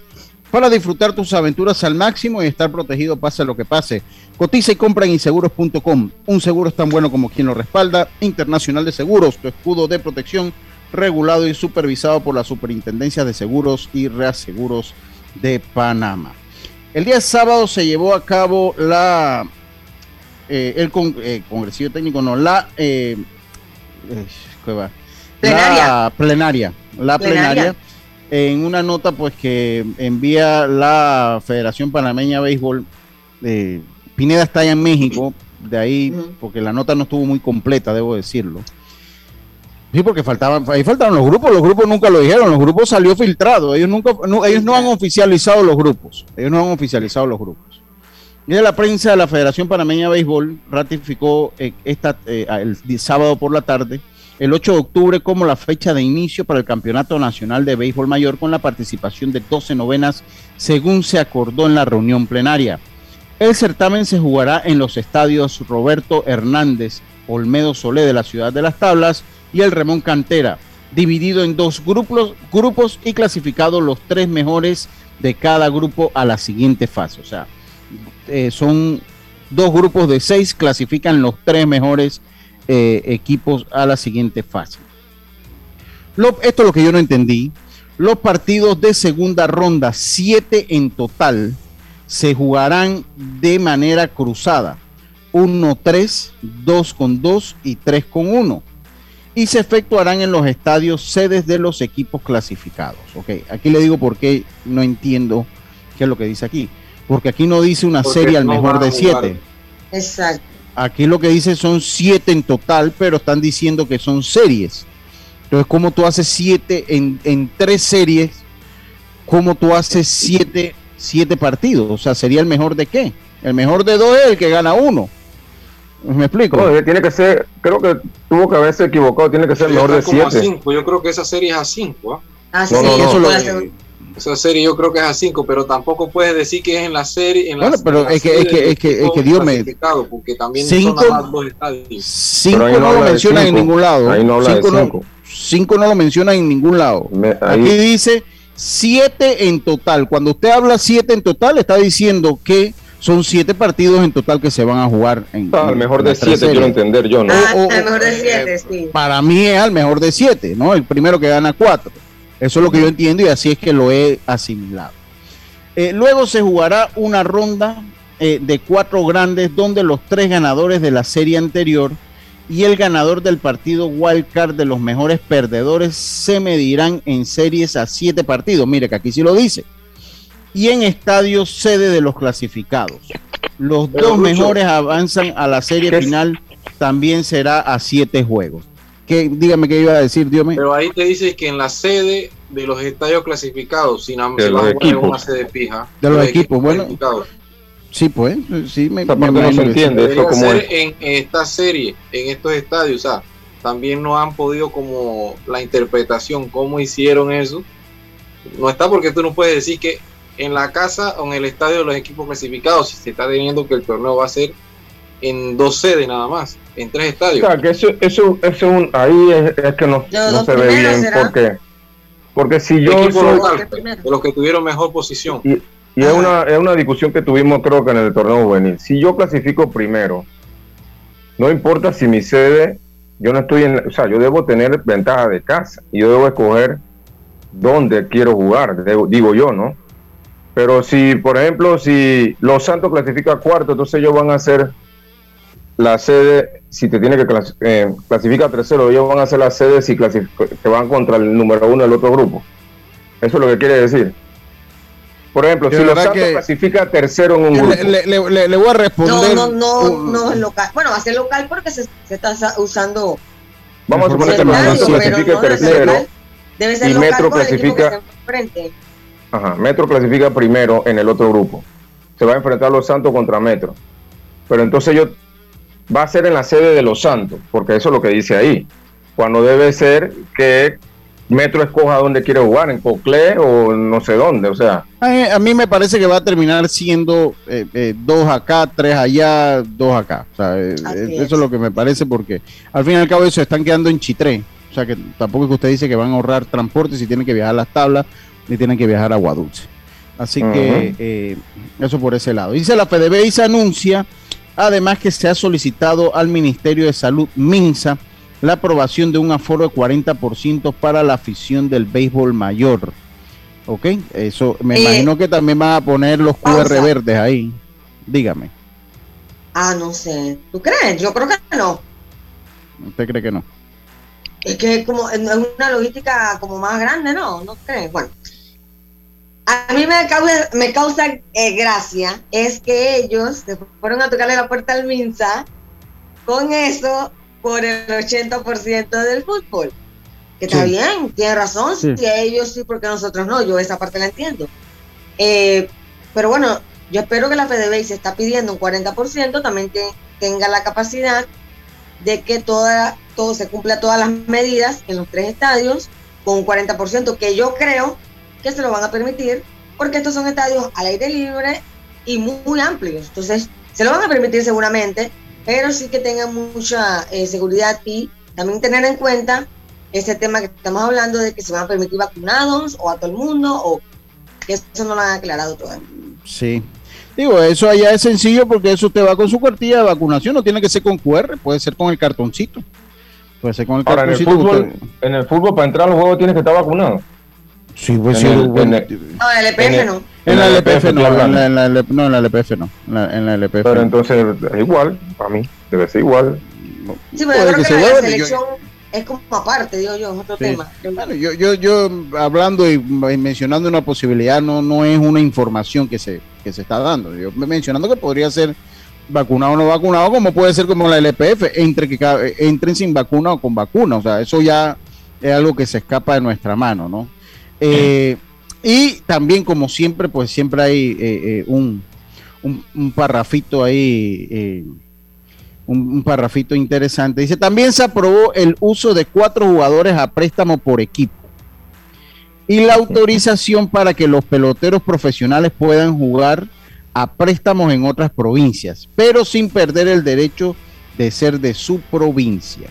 para disfrutar tus aventuras al máximo y estar protegido pase lo que pase. Cotiza y compra en inseguros.com. Un seguro es tan bueno como quien lo respalda. Internacional de Seguros, tu escudo de protección regulado y supervisado por la Superintendencia de Seguros y Reaseguros de Panamá. El día sábado se llevó a cabo la eh, el con, eh, técnico, no, la eh, ¿qué va? La plenaria. La plenaria. En una nota pues que envía la Federación Panameña de Béisbol. eh, Pineda está allá en México, de ahí, porque la nota no estuvo muy completa, debo decirlo. Sí, porque faltaban, ahí faltaron los grupos, los grupos nunca lo dijeron, los grupos salió filtrado, ellos nunca, no, ellos no han oficializado los grupos, ellos no han oficializado los grupos. Y de la prensa de la Federación Panameña de Béisbol ratificó eh, esta, eh, el sábado por la tarde, el 8 de octubre, como la fecha de inicio para el Campeonato Nacional de Béisbol Mayor con la participación de 12 novenas, según se acordó en la reunión plenaria. El certamen se jugará en los estadios Roberto Hernández, Olmedo Solé de la Ciudad de las Tablas y el Remón Cantera, dividido en dos grupos, grupos y clasificados los tres mejores de cada grupo a la siguiente fase. O sea, eh, son dos grupos de seis, clasifican los tres mejores eh, equipos a la siguiente fase. Lo- esto es lo que yo no entendí. Los partidos de segunda ronda, siete en total, se jugarán de manera cruzada. 1-3, 2 con 2 y 3 con 1. Y se efectuarán en los estadios sedes de los equipos clasificados. Ok, aquí le digo por qué no entiendo qué es lo que dice aquí. Porque aquí no dice una Porque serie al no mejor de jugar. 7. Exacto. Aquí lo que dice son siete en total, pero están diciendo que son series. Entonces, ¿cómo tú haces siete en, en tres series? ¿Cómo tú haces siete, siete partidos? O sea, ¿sería el mejor de qué? El mejor de dos es el que gana uno. ¿Me explico? No, tiene que ser, creo que tuvo que haberse equivocado, tiene que ser mejor de como a 7. cinco. Yo creo que esa serie es a 5. Ah, No, no, no. eso lo- Esa serie yo creo que es a 5, pero tampoco puedes decir que es en la serie. En la- Bueno, pero en la es que- es que- es que- es que Dios me- Porque también Cinco- son más dos estadios. Cinco Pero ahí no no, lo mencionan en cinco. ningún lado. Ahí no habla de cinco, no, cinco. cinco no lo mencionan en ningún lado. ahí- Aquí dice siete en total. Cuando usted habla siete en total, está diciendo que son siete partidos en total que se van a jugar. En, Al en mejor de tres 7, quiero series. entender yo, ¿no? Ah, o- el mejor de eh, siete, sí. Para mí es al mejor de siete, ¿no? El primero que gana cuatro. Eso es lo que yo entiendo y así es que lo he asimilado. Eh, luego se jugará una ronda eh, de cuatro grandes donde los tres ganadores de la serie anterior y el ganador del partido Wild Card de los mejores perdedores se medirán en series a siete partidos. Mire que aquí sí lo dice. Y en estadios sede de los clasificados. Los Pero, dos Lucho, mejores avanzan a la serie final. También será a siete juegos. ¿Qué, dígame qué iba a decir, Dios mío. Pero ahí te dice que en la sede de los estadios clasificados, si nada más De se va los equipos. una sede fija. De los equipos, bueno. clasificados. Sí, pues, sí, me, me no se entiende. Eso como es. en, en esta serie, en estos estadios, o sea, también no han podido como la interpretación, cómo hicieron eso. No está porque tú no puedes decir que en la casa o en el estadio de los equipos clasificados, si se está teniendo que el torneo va a ser en dos sedes nada más, en tres O estadios. sea, que eso, eso, eso un- ahí es, es que no, no se ve bien. será. porque Porque si yo Equipo soy. local, de los que tuvieron mejor posición. Y, y es, una, es una discusión que tuvimos, creo que en el torneo juvenil. Si yo clasifico primero, no importa si mi sede, yo no estoy en. O sea, yo debo tener ventaja de casa y yo debo escoger dónde quiero jugar, debo- digo yo, ¿no? Pero si, por ejemplo, si Los Santos clasifica cuarto, entonces ellos van a ser la sede, si te tiene que clas- eh, clasifica tercero, ellos van a ser la sede si que van contra el número uno del otro grupo. Eso es lo que quiere decir. Por ejemplo, si Los Santos clasifica tercero en un grupo. Le, le- le- le- le voy a No, responder. no, no, un- no es local. Bueno, va a ser local porque se, se está sa- usando. Vamos a suponer que el Los clasifique no tercero. Debe ser y local Metro clasifica-. Ajá, Metro clasifica primero en el otro grupo. Se va a enfrentar Los Santos contra Metro. Pero entonces yo va a ser en la sede de Los Santos, porque eso es lo que dice ahí. Cuando debe ser que Metro escoja dónde quiere jugar, en Coclé o no sé dónde. O sea, A mí, a mí me parece que va a terminar siendo eh, eh, dos acá, tres allá, dos acá. O sea, eh, eh, eso es lo que me parece porque al fin y al cabo eso están quedando en Chitré. O sea que tampoco es que usted dice que van a ahorrar transporte si tienen que viajar a las tablas ni tienen que viajar a Guadulce. Así que eh, eso por ese lado. Dice la FDB y se anuncia además que se ha solicitado al Ministerio de Salud MINSA la aprobación de un aforo de 40% para la afición del béisbol mayor. ¿Ok? Eso me Eh, imagino que también van a poner los QR pausa. verdes ahí. Dígame, Ah, no sé. ¿Tú crees? Yo creo que no. ¿usted cree que no? Es que como es una logística como más grande, ¿no? ¿No crees? Bueno, a mí me causa, me causa eh, gracia es que ellos se fueron a tocarle la puerta al Minsa con eso por el 80% del fútbol. Que está Sí. bien, tiene razón, Sí. si ellos sí, porque nosotros no, yo esa parte la entiendo. Eh, pero bueno, yo espero que la FDB se está pidiendo un 40%, también que tenga la capacidad de que toda, todo se cumpla todas las medidas en los tres estadios con un 40%, que yo creo que se lo van a permitir, porque estos son estadios al aire libre y muy, muy amplios. Entonces, se lo van a permitir seguramente, pero sí que tengan mucha eh, seguridad y también tener en cuenta ese tema que estamos hablando de que se van a permitir vacunados o a todo el mundo, o que eso no lo han aclarado todavía. Sí. Digo, eso allá es sencillo porque eso usted va con su cartilla de vacunación, no tiene que ser con QR, puede ser con el cartoncito. Puede ser con el Ahora, en el cartoncito. fútbol, usted- en el fútbol para entrar al juego tienes que estar vacunado. Sí, pues en sí, el- bueno, en el- No, LPF en el- no. En la LPF no, en la, en la LP no, en la LPF no. En la, en la LPF Pero no. entonces es igual, para mí, debe ser igual. Sí, pero Puede yo creo que la, la selección es como aparte, digo yo, es otro Sí. tema. Bueno, yo, yo, yo hablando y mencionando una posibilidad no, no es una información que se, que se está dando. Yo mencionando que podría ser vacunado o no vacunado, como puede ser como la LPF, entre que entren sin vacuna o con vacuna. O sea, eso ya es algo que se escapa de nuestra mano, ¿no? Eh, y también, como siempre, pues siempre hay eh, eh, un, un, un parrafito ahí. un, un parrafito interesante. Dice, también se aprobó el uso de cuatro jugadores a préstamo por equipo y la autorización para que los peloteros profesionales puedan jugar a préstamos en otras provincias, pero sin perder el derecho de ser de su provincia.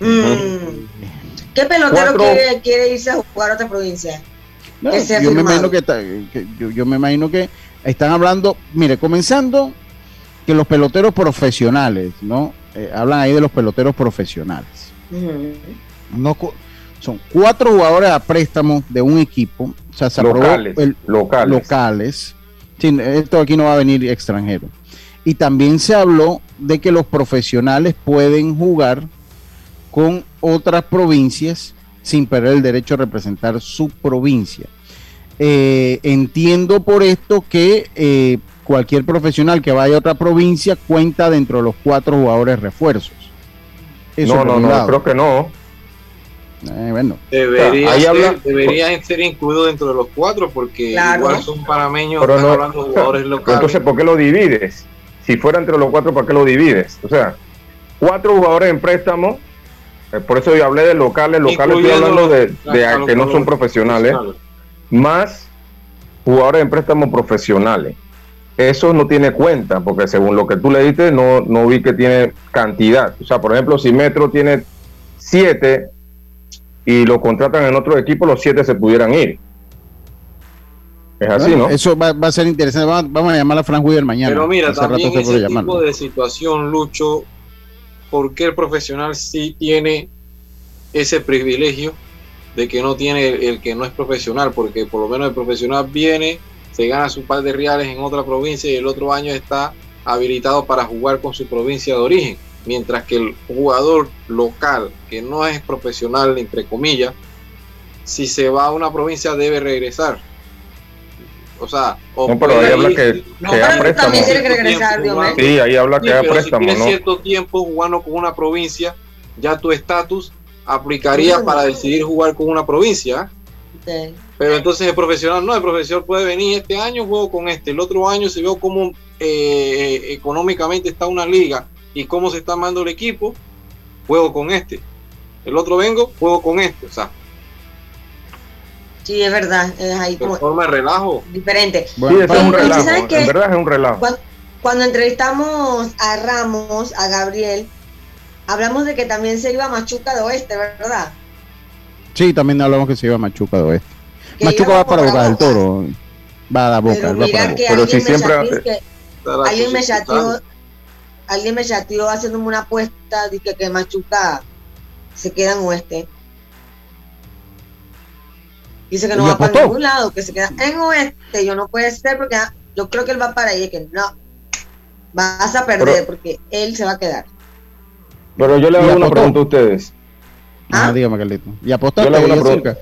Mm. ¿Qué pelotero Cuatro- quiere, quiere irse a jugar a otra provincia? No, yo me imagino que, está- que yo, yo me imagino que están hablando, mire, comenzando que los peloteros profesionales, ¿no? Eh, hablan ahí de los peloteros profesionales. No, son cuatro jugadores a préstamo de un equipo. O sea, se aprobó Locales, el- locales. locales. Sí, esto aquí no va a venir extranjero. Y también se habló de que los profesionales pueden jugar con otras provincias sin perder el derecho a representar su provincia. Eh, entiendo por esto que eh, cualquier profesional que vaya a otra provincia cuenta dentro de los cuatro jugadores refuerzos. Eso no, no, no, creo que no. Eh, bueno. Debería, ahí ser, habla- debería ser incluido dentro de los cuatro porque Claro. igual son panameños, Pero no, hablando de jugadores locales. entonces, ¿por qué lo divides? Si fuera entre los cuatro, ¿para qué lo divides? O sea, cuatro jugadores en préstamo, por eso yo hablé de locales, locales estoy hablando de, de a que no son profesionales, más jugadores en préstamo profesionales. Eso no tiene cuenta, porque según lo que tú le diste, no, no vi que tiene cantidad. O sea, por ejemplo, si Metro tiene siete y lo contratan en otro equipo, los siete se pudieran ir. Es así, Bueno, ¿no? Eso va, va a ser interesante. Vamos, vamos a llamar a Frank Wheeler mañana. Pero mira, Hace también ese tipo de situación, Lucho, ¿por qué el profesional sí tiene ese privilegio de que no tiene el, el que no es profesional? Porque por lo menos el profesional viene, se gana su par de reales en otra provincia y el otro año está habilitado para jugar con su provincia de origen. Mientras que el jugador local, que no es profesional, entre comillas, si se va a una provincia debe regresar. O sea, o No, pero ahí habla que, no, que pero da préstamo. también tiene que regresar, Dios mío. Sí, ahí habla que Sí, da préstamo, si tienes ¿no? cierto tiempo jugando con una provincia, ya tu estatus aplicaría para decidir jugar con una provincia. Sí. Pero entonces el profesional no, el profesor puede venir este año, juego con este, el otro año si veo cómo eh, económicamente está una liga y cómo se está armando el equipo, juego con este. El otro vengo, juego con este. O sea, Sí, es verdad, es ahí de como forma de relajo. diferente. Sí, es un relajo. ¿sabes? En verdad es un relajo. Cuando, cuando entrevistamos a Ramos, a Gabriel, hablamos de que también se iba a Machuca de Oeste, ¿verdad? Sí, también hablamos que se iba a Machuca de Oeste. Que Machuca va para Boca del. Toro. Va a la Boca, Pero él va mira para que Boca. alguien, me chateó, que alguien me chateó, alguien me chateó haciéndome una apuesta de que, que Machuca se queda en Oeste. Dice que no ¿Y va para apostó? ningún lado, que se queda en Oeste. Yo no puede ser porque ah, yo creo que él va para ahí. Es que no, vas a perder Pero- porque él se va a quedar. Pero yo le hago una apostó. pregunta a ustedes. Ah, dígame, Carlito. ¿Y Yo le hago una pregunta.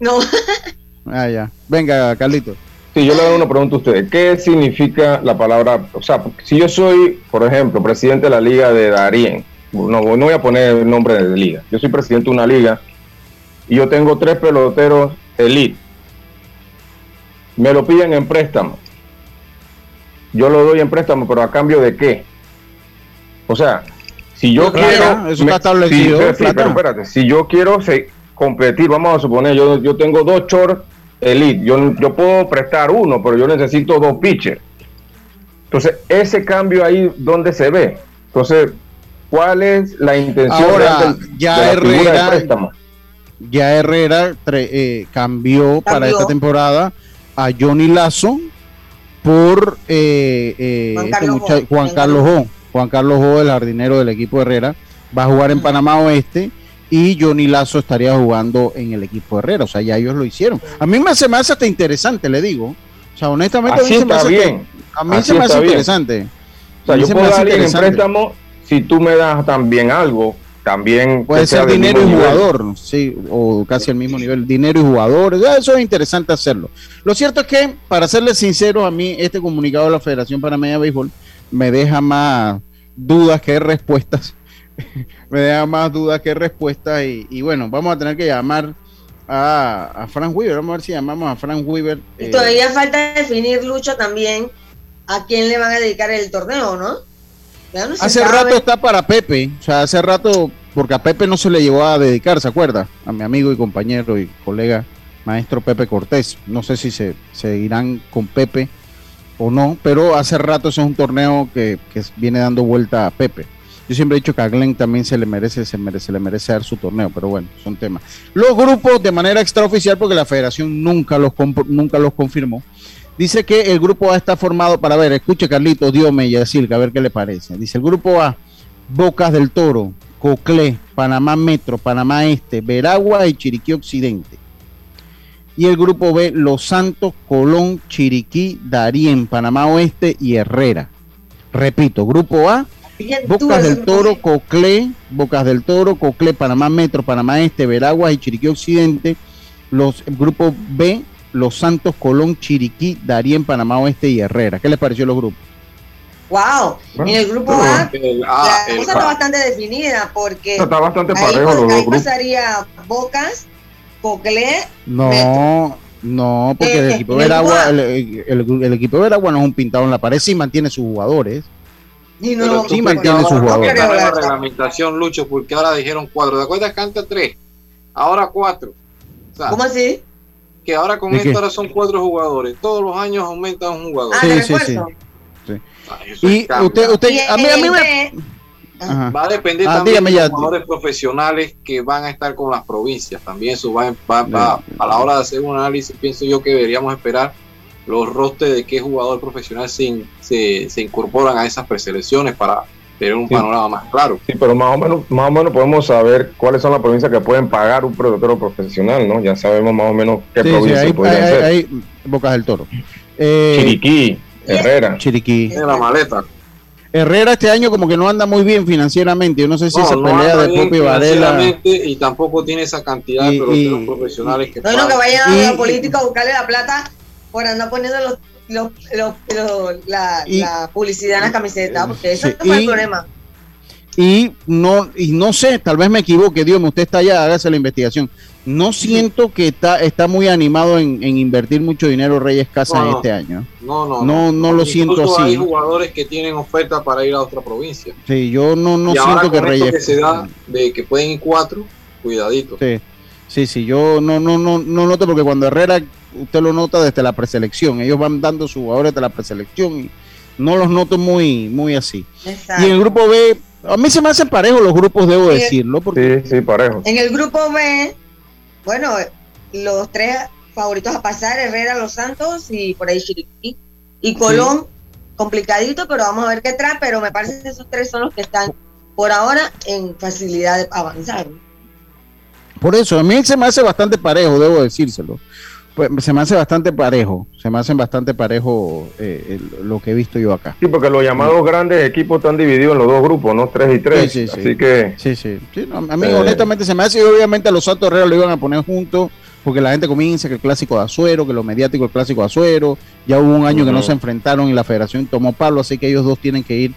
No, Ah, ya. Venga, Carlito. Sí, yo le hago una pregunta a ustedes. ¿Qué significa la palabra? O sea, si yo soy, por ejemplo, presidente de la liga de Darien, no, no voy a poner el nombre de liga. Yo soy presidente de una liga y yo tengo tres peloteros elite. Me lo piden en préstamo. Yo lo doy en préstamo, pero a cambio de qué? O sea, si yo quiero. eso está establecido, sí, sí, pero espérate, si yo quiero se- competir, vamos a suponer, yo, yo tengo dos shorts elite, yo, yo puedo prestar uno, pero yo necesito dos pitchers. Entonces, ese cambio ahí, ¿dónde se ve? Entonces, ¿cuál es la intención Ahora, real del- ya de la figura de Herrera- préstamo? Ya Herrera tre- eh, cambió, para esta temporada a Johnny Lazo por eh, eh, Juan este Carlos mucha- Jo. Juan Carlos Jo. Juan Carlos Jo, el jardinero del equipo Herrera, va a jugar en Panamá Oeste y Johnny Lazo estaría jugando en el equipo Herrera. O sea, ya ellos lo hicieron. A mí me, se me hace hasta interesante, le digo. O sea, honestamente, Así a mí se me hace, bien. a mí se me hace interesante. O sea, yo puedo dar en préstamo si tú me das también algo, también Puede ser dinero y nivel. jugador, sí, o casi al mismo nivel, dinero y jugador, ya eso es interesante hacerlo. Lo cierto es que, para serles sincero, a mí este comunicado de la Federación Panameña de Béisbol me deja más dudas que respuestas, me deja más dudas que respuestas y, y bueno, vamos a tener que llamar a, a Frank Weaver, vamos a ver si llamamos a Frank Weaver. y eh, todavía falta definir, Lucho, también a quién le van a dedicar el torneo, ¿no? Hace rato está para Pepe, o sea, hace rato, porque a Pepe no se le llevó a dedicar, ¿se acuerda? A mi amigo y compañero y colega maestro Pepe Cortés. No sé si se, se irán con Pepe o no, pero hace rato ese es un torneo que, que viene dando vuelta a Pepe. Yo siempre he dicho que a Glenn también se le merece, se merece, se le merece dar su torneo, pero bueno, son temas. Los grupos de manera extraoficial, porque la federación nunca los, nunca los confirmó, Dice que el grupo A está formado para ver, escuche Carlitos, Diome y Silca, a ver qué le parece. Dice el grupo A, Bocas del Toro, Coclé, Panamá Metro, Panamá Este, Veragua y Chiriquí Occidente. Y el grupo B, Los Santos, Colón, Chiriquí, Darién, Panamá Oeste y Herrera. Repito, grupo A, Bocas del Toro, Coclé, Bocas del Toro, Coclé, Panamá Metro, Panamá Este, Veraguas y Chiriquí Occidente. Los el grupo B, Los Santos, Colón, Chiriquí, Darién, Panamá Oeste y Herrera. ¿Qué les pareció los grupos? Wow, en el grupo A El la A, el cosa A. está bastante definida porque Está bastante ahí, parejo los ahí dos grupos. pasaría Bocas, Coclé, No, no, porque el Eh, equipo en de el Veragua, el, el- el equipo de Veragua no es un pintado en la pared, sí mantiene sus jugadores. y no, Pero sí mantiene sus no jugadores. Pero la- reglamentación, Lucho, porque ahora dijeron cuatro. ¿Te acuerdas que antes tres? Ahora cuatro. O sea, ¿Cómo así? Que ahora con ¿De esto qué? ahora son cuatro jugadores. Todos los años aumenta un jugador. Ah, Sí, sí, refuerzo. sí. Ah, eso Y cambia. usted, usted, a mí, a mí me... Ajá. Va a depender Ah, también dígame de los jugadores profesionales que van a estar con las provincias. También eso va, va- va- a la hora de hacer un análisis, pienso yo que deberíamos esperar los rosters de qué jugador profesional se, se, se incorporan a esas preselecciones para tener un Sí. panorama más claro. Sí, pero más o menos, más o menos podemos saber cuáles son las provincias que pueden pagar un pelotero profesional, ¿no? Ya sabemos más o menos qué Sí, sí, provincias podrían ahí- ser. ahí- Bocas del Toro. Eh, Chiriquí, Herrera. Chiriquí. La maleta. Herrera este año como que no anda muy bien financieramente. Yo no sé si No, esa no pelea de Popi Varela. Y tampoco tiene esa cantidad de Y- peloteros y- profesionales que No, no, que vayan a la política a buscarle la plata por andar poniendo los, los, los- los- la, Y- la publicidad en las camisetas, porque eso Sí, fue el y- problema. Y no, y no sé, tal vez me equivoque, Dios, usted está allá, hágase la investigación. No siento que está, está muy animado en, en invertir mucho dinero Reyes Casa No, no. este año. No, no, No, no lo siento Hay así. jugadores que tienen oferta para ir a otra provincia. Sí, yo no, no y ahora siento que Reyes. que se da de que pueden ir cuatro, cuidadito. Sí, sí, sí, yo no, no, no, no noto porque cuando Herrera, usted lo nota desde la preselección, ellos van dando sus jugadores de la preselección y no los noto muy, muy así. Exacto. Y en el grupo B, a mí se me hacen parejos los grupos, debo Sí. decirlo, porque Sí, sí, parejo. En el grupo B, bueno, los tres favoritos a pasar, Herrera, Los Santos y por ahí Chiriquí. Y Colón, complicadito, pero vamos a ver qué trae, pero me parece que esos tres son los que están por ahora en facilidad de avanzar. por eso, a mí se me hace bastante parejo, debo decírselo. Pues, se me hace bastante parejo, se me hacen bastante parejo eh, el- lo que he visto yo acá. Sí, porque los llamados grandes equipos están divididos en los dos grupos, ¿no? Tres y tres. Sí, sí, sí. Así que. Sí, sí. Sí, no, a mí Eh. honestamente se me hace y obviamente a los Santos Herrera lo iban a poner juntos porque la gente comienza que el clásico de Azuero, que lo mediático el clásico de Azuero, ya hubo un año que no se enfrentaron y la federación tomó palo, así que ellos dos tienen que ir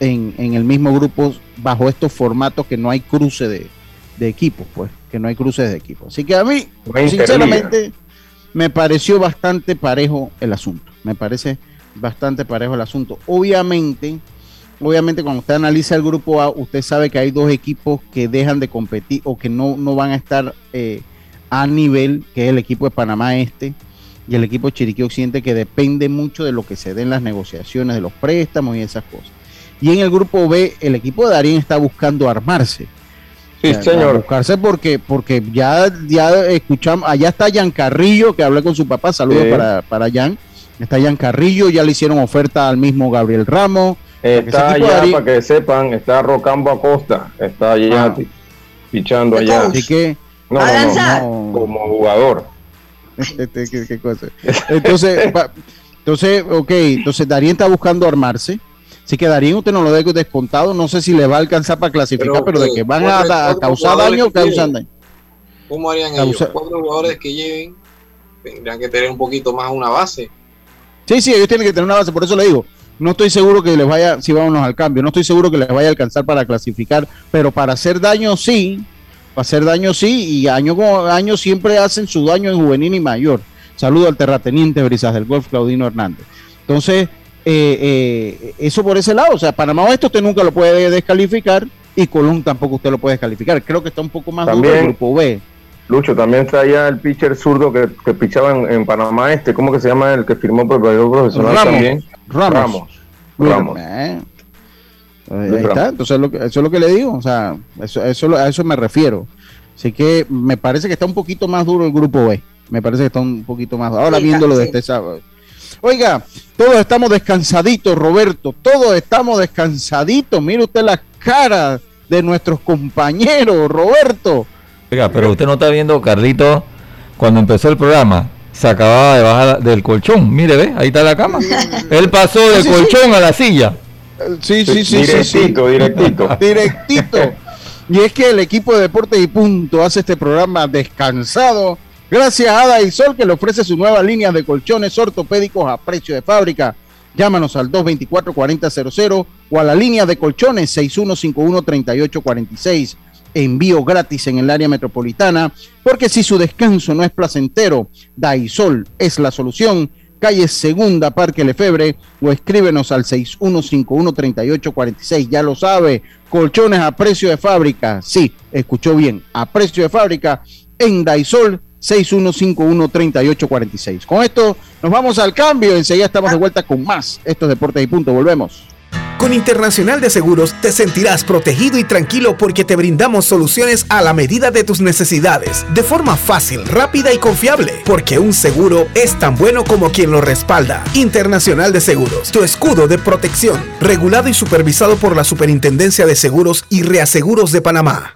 en, en el mismo grupo bajo estos formatos que no hay cruce de, de equipos, pues, que no hay cruces de equipos. Así que a mí, sinceramente, me pareció bastante parejo el asunto, me parece bastante parejo el asunto. Obviamente, obviamente cuando usted analiza el grupo A, usted sabe que hay dos equipos que dejan de competir o que no, no van a estar eh, a nivel, que es el equipo de Panamá Este y el equipo de Chiriquí Occidente, que depende mucho de lo que se den las negociaciones de los préstamos y esas cosas. Y en el grupo B, el equipo de Darien está buscando armarse. Sí, señor. a Buscarse porque, porque ya, ya escuchamos, allá está Jan Carrillo, que hablé con su papá, saludos Sí. para, para Jan. Está Jan Carrillo, ya le hicieron oferta al mismo Gabriel Ramos. Está allá, para que sepan, está Rocambo Acosta. Está allá Ah. pi- pichando allá. Así que. No, no, no, no. Como jugador. Este, ¿qué, qué cosa? Entonces, pa- entonces, ok, entonces Darien está buscando armarse. Así que Darien usted no lo deje descontado. No sé si le va a alcanzar para clasificar, pero, Pero, de que van a, causar daño, causan daño. ¿Cómo harían Causa- ellos? Cuatro jugadores que lleven tendrían que tener un poquito más una base. Sí, sí, ellos tienen que tener una base, por eso le digo. No estoy seguro que les vaya, si vámonos al cambio, no estoy seguro que les vaya a alcanzar para clasificar, pero para hacer daño sí, para hacer daño sí, y año con año siempre hacen su daño en juvenil y mayor. Saludo al terrateniente Brisas del Golf, Claudino Hernández. Entonces, eh, eh, eso por ese lado, o sea, Panamá Oeste usted nunca lo puede descalificar y Colón tampoco usted lo puede descalificar. Creo que está un poco más duro el grupo B. Lucho, también está allá el pitcher zurdo que, que pichaba en, en Panamá Este. ¿Cómo que se llama el que firmó por el profesional Ramos. también? Ramos. Ramos. Ramos. eh, ahí está, entonces lo que- eso es lo que le digo, o sea, eso, eso, a eso me refiero. Así que me parece que está un poquito más duro el grupo B, me parece que está un poquito más duro. Ahora Sí, viéndolo sí. de este sábado. Oiga, todos estamos descansaditos, Roberto, todos estamos descansaditos. Mire usted las caras de nuestros compañeros, Roberto. Oiga, pero usted no está viendo, Carlito, cuando empezó el programa, se acababa de bajar del colchón. Mire, ve, ahí está la cama. Él pasó del Sí, sí, colchón a la silla. Sí, sí, sí, sí, sí. Directito, directito. Directito. Y es que el equipo de Deportes y Punto hace este programa descansado gracias a Ada Sol que le ofrece su nueva línea de colchones ortopédicos a precio de fábrica. Llámanos al 224-4000 o a la línea de colchones 6151-3846. Envío gratis en el área metropolitana, porque si su descanso no es placentero, Daisol es la solución. Calle Segunda, Parque Lefebre, o escríbenos al 6151-3846. Ya lo sabe, colchones a precio de fábrica. Sí, escuchó bien, a precio de fábrica en Daisol 6151-3846. Con esto nos vamos al cambio. Enseguida estamos de vuelta con más. Esto es Deportes y Punto. Volvemos. Con Internacional de Seguros te sentirás protegido y tranquilo porque te brindamos soluciones a la medida de tus necesidades, de forma fácil, rápida y confiable, porque un seguro es tan bueno como quien lo respalda. Internacional de Seguros, tu escudo de protección, regulado y supervisado por la Superintendencia de Seguros y Reaseguros de Panamá.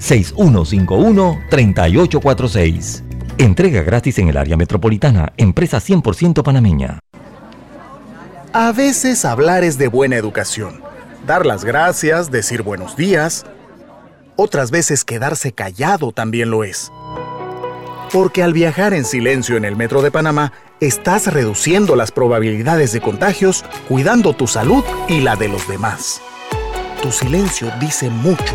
6151-3846. Entrega gratis en el área metropolitana, empresa 100% panameña. A veces hablar es de buena educación. Dar las gracias, decir buenos días. Otras veces quedarse callado también lo es. Porque al viajar en silencio en el metro de Panamá, estás reduciendo las probabilidades de contagios, cuidando tu salud y la de los demás. Tu silencio dice mucho.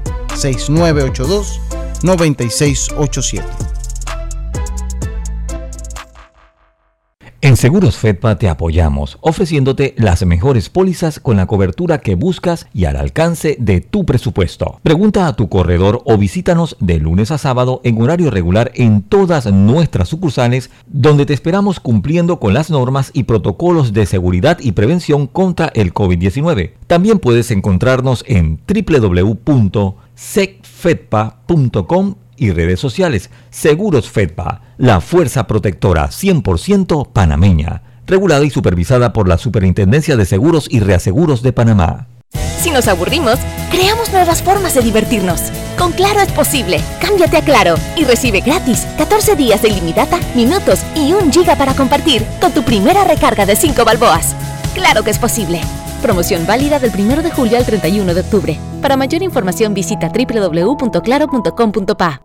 6982-9687. En Seguros Fedpa te apoyamos, ofreciéndote las mejores pólizas con la cobertura que buscas y al alcance de tu presupuesto. Pregunta a tu corredor o visítanos de lunes a sábado en horario regular en todas nuestras sucursales, donde te esperamos cumpliendo con las normas y protocolos de seguridad y prevención contra el COVID-19. También puedes encontrarnos en www.secfedpa.com y redes sociales. Seguros Fedpa, la fuerza protectora 100% panameña, regulada y supervisada por la Superintendencia de Seguros y Reaseguros de Panamá. Si nos aburrimos, creamos nuevas formas de divertirnos. Con Claro es posible. Cámbiate a Claro y recibe gratis 14 días de ilimitada, minutos y un giga para compartir con tu primera recarga de 5 balboas. Claro que es posible. Promoción válida del 1 de julio al 31 de octubre. Para mayor información visita www.claro.com.pa.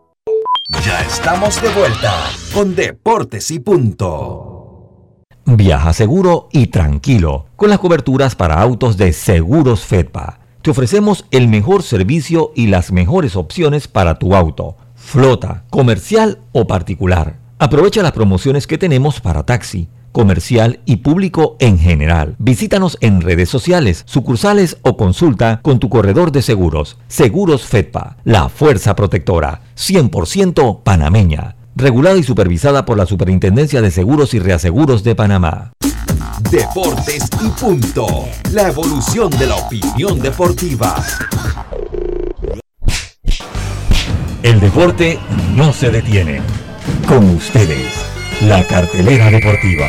Ya estamos de vuelta con Deportes y Punto. Viaja seguro y tranquilo con las coberturas para autos de Seguros Fedpa. Te ofrecemos el mejor servicio y las mejores opciones para tu auto, flota, comercial o particular. Aprovecha las promociones que tenemos para taxi comercial y público en general. Visítanos en redes sociales, sucursales o consulta con tu corredor de seguros. Seguros Fedpa, la fuerza protectora, 100% panameña. Regulada y supervisada por la Superintendencia de Seguros y Reaseguros de Panamá. Deportes y Punto. La evolución de la opinión deportiva. El deporte no se detiene. Con ustedes, la cartelera deportiva.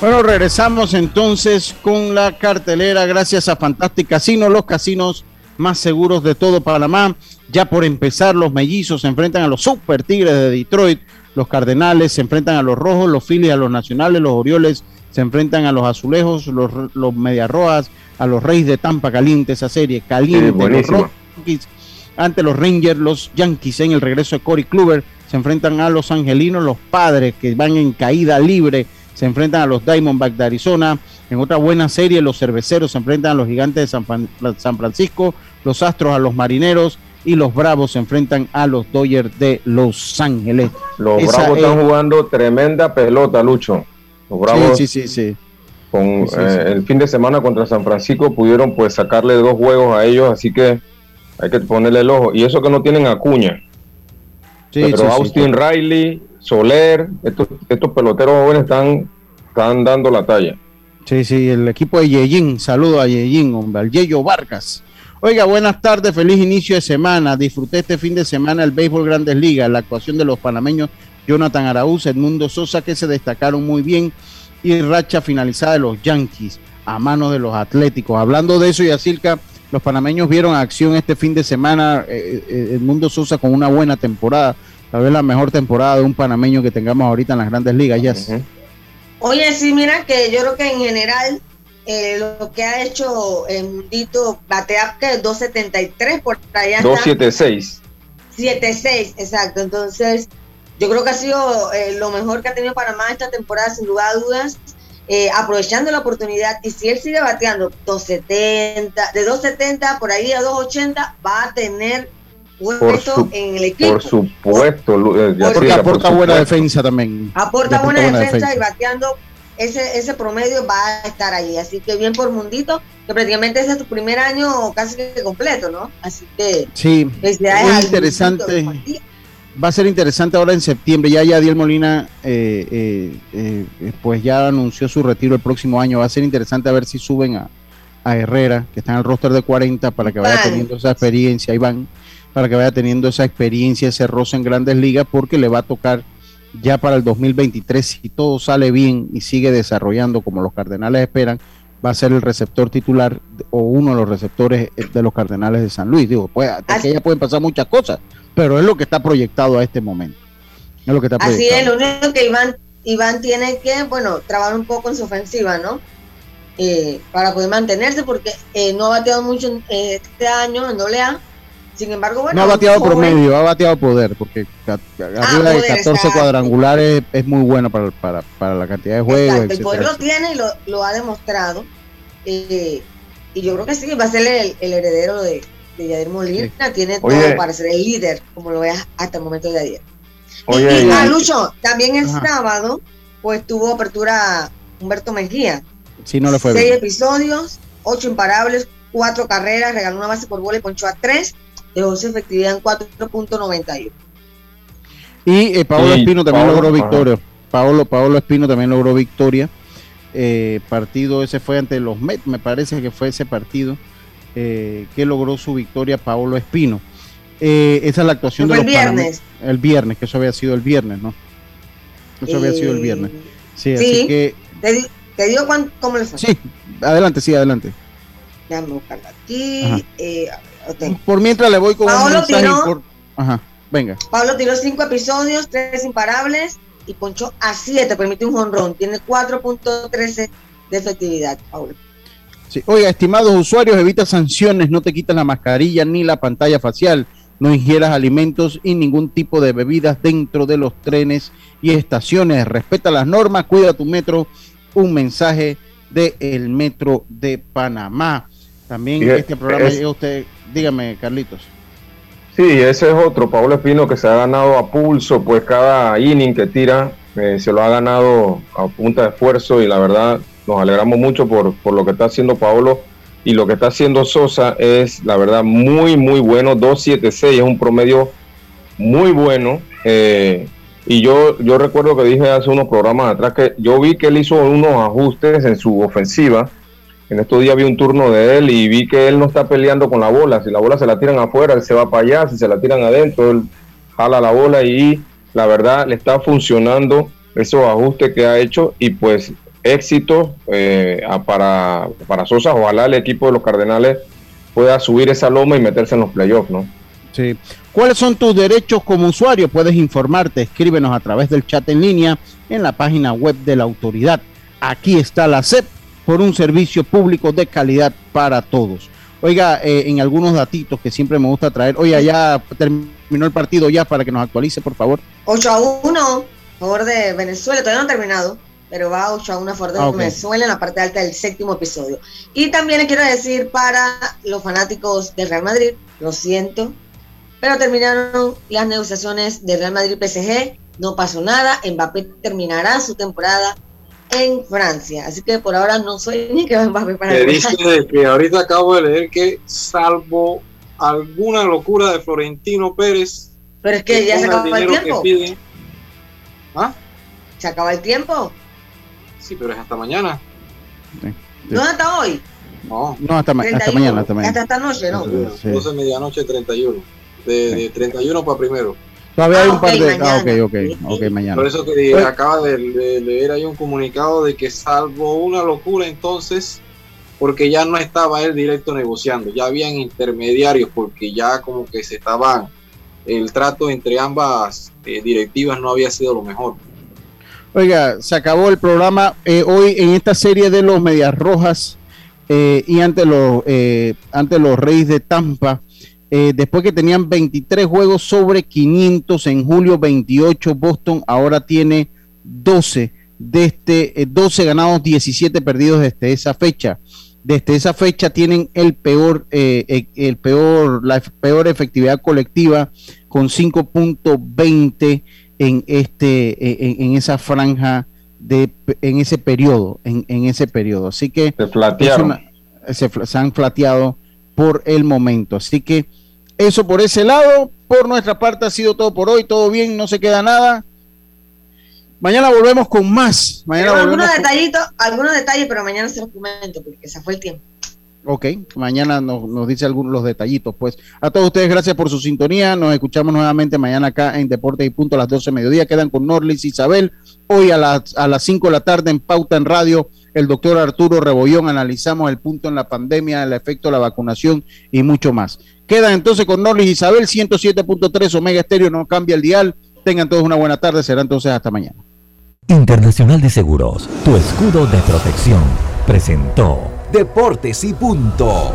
Bueno, regresamos entonces con la cartelera gracias a Fantastic Casino, los casinos más seguros de todo Panamá. Ya por empezar, los mellizos se enfrentan a los Super Tigres de Detroit, los Cardenales se enfrentan a los Rojos, los Phillies a los Nacionales, los Orioles se enfrentan a los Azulejos, los, los Mediarroas a los Reyes de Tampa, caliente esa serie, caliente. los. Rockies ante los Rangers, los Yankees en el regreso de Corey Kluber se enfrentan a los Angelinos, los Padres que van en caída libre se enfrentan a los Diamondbacks de Arizona. En otra buena serie, los Cerveceros se enfrentan a los Gigantes de San, Fran- San Francisco, los Astros a los Marineros y los Bravos se enfrentan a los Dodgers de Los Ángeles. Los Esa Bravos es- están jugando tremenda pelota, Lucho. Los Bravos Sí, sí, sí, sí. con Sí, sí, eh, el fin de semana contra San Francisco pudieron pues sacarle dos juegos a ellos, así que hay que ponerle el ojo. Y eso que no tienen acuña. Sí, Pero. Austin Riley, Soler, estos, estos peloteros jóvenes están, están dando la talla. Sí, sí, el equipo de Yeyín, saludo a Yeyín, hombre, al Yeyo Vargas. Oiga, buenas tardes, feliz inicio de semana. Disfruté este fin de semana el béisbol Grandes Ligas, la actuación de los panameños Jonathan Araúz, Edmundo Sosa, que se destacaron muy bien, y racha finalizada de los Yankees a manos de los Atléticos. Hablando de eso, Yacirca, los panameños vieron acción este fin de semana, eh, eh, Edmundo Sosa con una buena temporada, Tal vez la mejor temporada de un panameño que tengamos ahorita en las grandes ligas, ya. Oye, sí, mira que yo creo que en general eh, lo que ha hecho el Mundito batea que 273 por allá. 276. 76, exacto. Entonces, yo creo que ha sido eh, lo mejor que ha tenido Panamá esta temporada, sin lugar a dudas. Eh, aprovechando la oportunidad y si él sigue bateando 270, de 270 por ahí a 280 va a tener puesto en el equipo. Por supuesto, eh, porque aporta buena defensa también. Aporta, buena, defensa, y bateando ese, ese promedio va a estar ahí. Así que bien por Mundito, que prácticamente ese es tu primer año casi que completo, ¿no? Así que sí, muy interesante va a ser interesante ahora en septiembre. Ya Yadiel Molina, eh, eh, eh, pues ya anunció su retiro el próximo año. Va a ser interesante a ver si suben a, Herrera, que está en el roster de 40, para que vaya teniendo esa experiencia. Iván, para que vaya teniendo esa experiencia, ese roce en grandes ligas, porque le va a tocar ya para el 2023, si todo sale bien y sigue desarrollando como los Cardenales esperan, va a ser el receptor titular o uno de los receptores de los Cardenales de San Luis. Digo, pues, que ya pueden pasar muchas cosas pero es lo que está proyectado a este momento. Es lo que está Así es, lo único que Iván, Iván tiene que, bueno, trabajar un poco en su ofensiva, ¿no? Eh, para poder mantenerse, porque eh, no ha bateado mucho eh, este año en doble A. Sin embargo, bueno. No ha bateado promedio, ha bateado poder, porque ah, arriba de 14 cuadrangulares es muy bueno para, para, para la cantidad de juegos. el poder lo tiene y lo, lo ha demostrado. y yo creo que sí, va a ser el, el heredero de, de Yadir Molina tiene todo para ser el líder, como lo veas hasta el momento de ayer. y, ah, Lucho, también el sábado, pues tuvo apertura Humberto Mejía. Sí, no le fue Seis episodios, ocho imparables, cuatro carreras, regaló una base por bola y ponchó a tres, dejó su efectividad en 4.91. Y eh, Paolo Espino también logró victoria. Paolo, Paolo Espino también logró victoria. Eh, partido ese fue ante los Mets, me parece que fue ese partido. Eh, que logró su victoria Paolo Espino. Eh, esa es la actuación de el viernes. El viernes, que eso había sido el viernes, ¿no? Eso había sido el viernes. Sí, así que. ¿Te, digo cómo le fue? Sí, adelante, sí, adelante. Déjame buscarla aquí. Eh, por mientras le voy con un mensaje Ajá, venga. Pablo tiró cinco episodios, tres imparables y ponchó a siete, permitió un jonrón. Tiene 4.13 de efectividad, Pablo. Oiga, estimados usuarios, evita sanciones, no te quitas la mascarilla ni la pantalla facial, no ingieras alimentos y ningún tipo de bebidas dentro de los trenes y estaciones. Respeta las normas, cuida tu metro. Un mensaje del el Metro de Panamá. También este programa llega usted, dígame, Carlitos. Sí, ese es otro, Pablo Espino, que se ha ganado a pulso, pues cada inning que tira eh, se lo ha ganado a punta de esfuerzo y la verdad nos alegramos mucho por, por lo que está haciendo Paolo y lo que está haciendo Sosa es, la verdad, muy, muy bueno. 2.76 es un promedio muy bueno. Eh, y yo, yo recuerdo que dije hace unos programas atrás que yo vi que él hizo unos ajustes en su ofensiva. En estos días vi un turno de él y vi que él no está peleando con la bola. Si la bola se la tiran afuera, él se va para allá. Si se la tiran adentro, él jala la bola y la verdad le está funcionando esos ajustes que ha hecho y pues éxito eh, para, para Sosa. Ojalá el equipo de los Cardenales pueda subir esa loma y meterse en los playoffs, ¿no? Sí. ¿Cuáles son tus derechos como usuario? Puedes informarte, escríbenos a través del chat en línea en la página web de la autoridad. Aquí está la SEP por un servicio público de calidad para todos. Oiga, eh, en algunos datitos que siempre me gusta traer. Oiga, ya terminó el partido ya para que nos actualice, por favor. 8 a 1, favor de Venezuela, todavía no ha terminado pero va 8 a 1 a favor de ah, Venezuela en la parte alta del séptimo episodio. Y también le quiero decir para los fanáticos del Real Madrid, lo siento, pero terminaron las negociaciones del Real Madrid-PSG, no pasó nada, Mbappé terminará su temporada en Francia, así que por ahora no soy ni que va Mbappé para dice que ahorita acabo de leer que salvo alguna locura de Florentino Pérez, pero es que, ya se acabó el tiempo. ¿Ah? ¿Se acaba el tiempo? Sí, pero es hasta mañana. ¿No hasta hoy? No, no hasta, hasta mañana. Hasta, mañana. hasta esta noche, ¿no? Sí. 12 medianoche 31. De, de 31 para primero. Todavía hay un ah, par de. Ah, ok, ok, ok, mañana. Por eso que acaba de, leer ahí un comunicado de que, salvo una locura, entonces, porque ya no estaba él directo negociando, ya habían intermediarios, porque ya como que se estaban el trato entre ambas eh, directivas no había sido lo mejor. Oiga, se acabó el programa eh, hoy en esta serie de los Medias Rojas eh, y ante los, ante los Reyes de Tampa. Después que tenían 23 juegos sobre 500 en julio 28, Boston ahora tiene 12 desde 12 ganados, 17 perdidos desde esa fecha. Desde esa fecha tienen el peor, el peor, la peor efectividad colectiva con 5.20 en este en, esa franja de en ese periodo en, ese periodo. Así que se, se, han flateado por el momento. Así que eso por ese lado por nuestra parte ha sido todo por hoy todo bien no se queda nada mañana volvemos con más mañana algunos detallitos algunos detalles pero mañana se los comento porque se fue el tiempo Ok, mañana nos, dice algunos los detallitos. Pues a todos ustedes, gracias por su sintonía. Nos escuchamos nuevamente mañana acá en Deporte y Punto a las 12 de mediodía. Quedan con Norlis Isabel. Hoy a las, a las 5 de la tarde en Pauta en Radio, el doctor Arturo Rebollón. Analizamos el punto en la pandemia, el efecto de la vacunación y mucho más. Quedan entonces con Norlis Isabel, 107.3 Omega Estéreo. No cambia el dial. Tengan todos una buena tarde. Será entonces hasta mañana. Internacional de Seguros, tu escudo de protección, presentó Deportes y punto.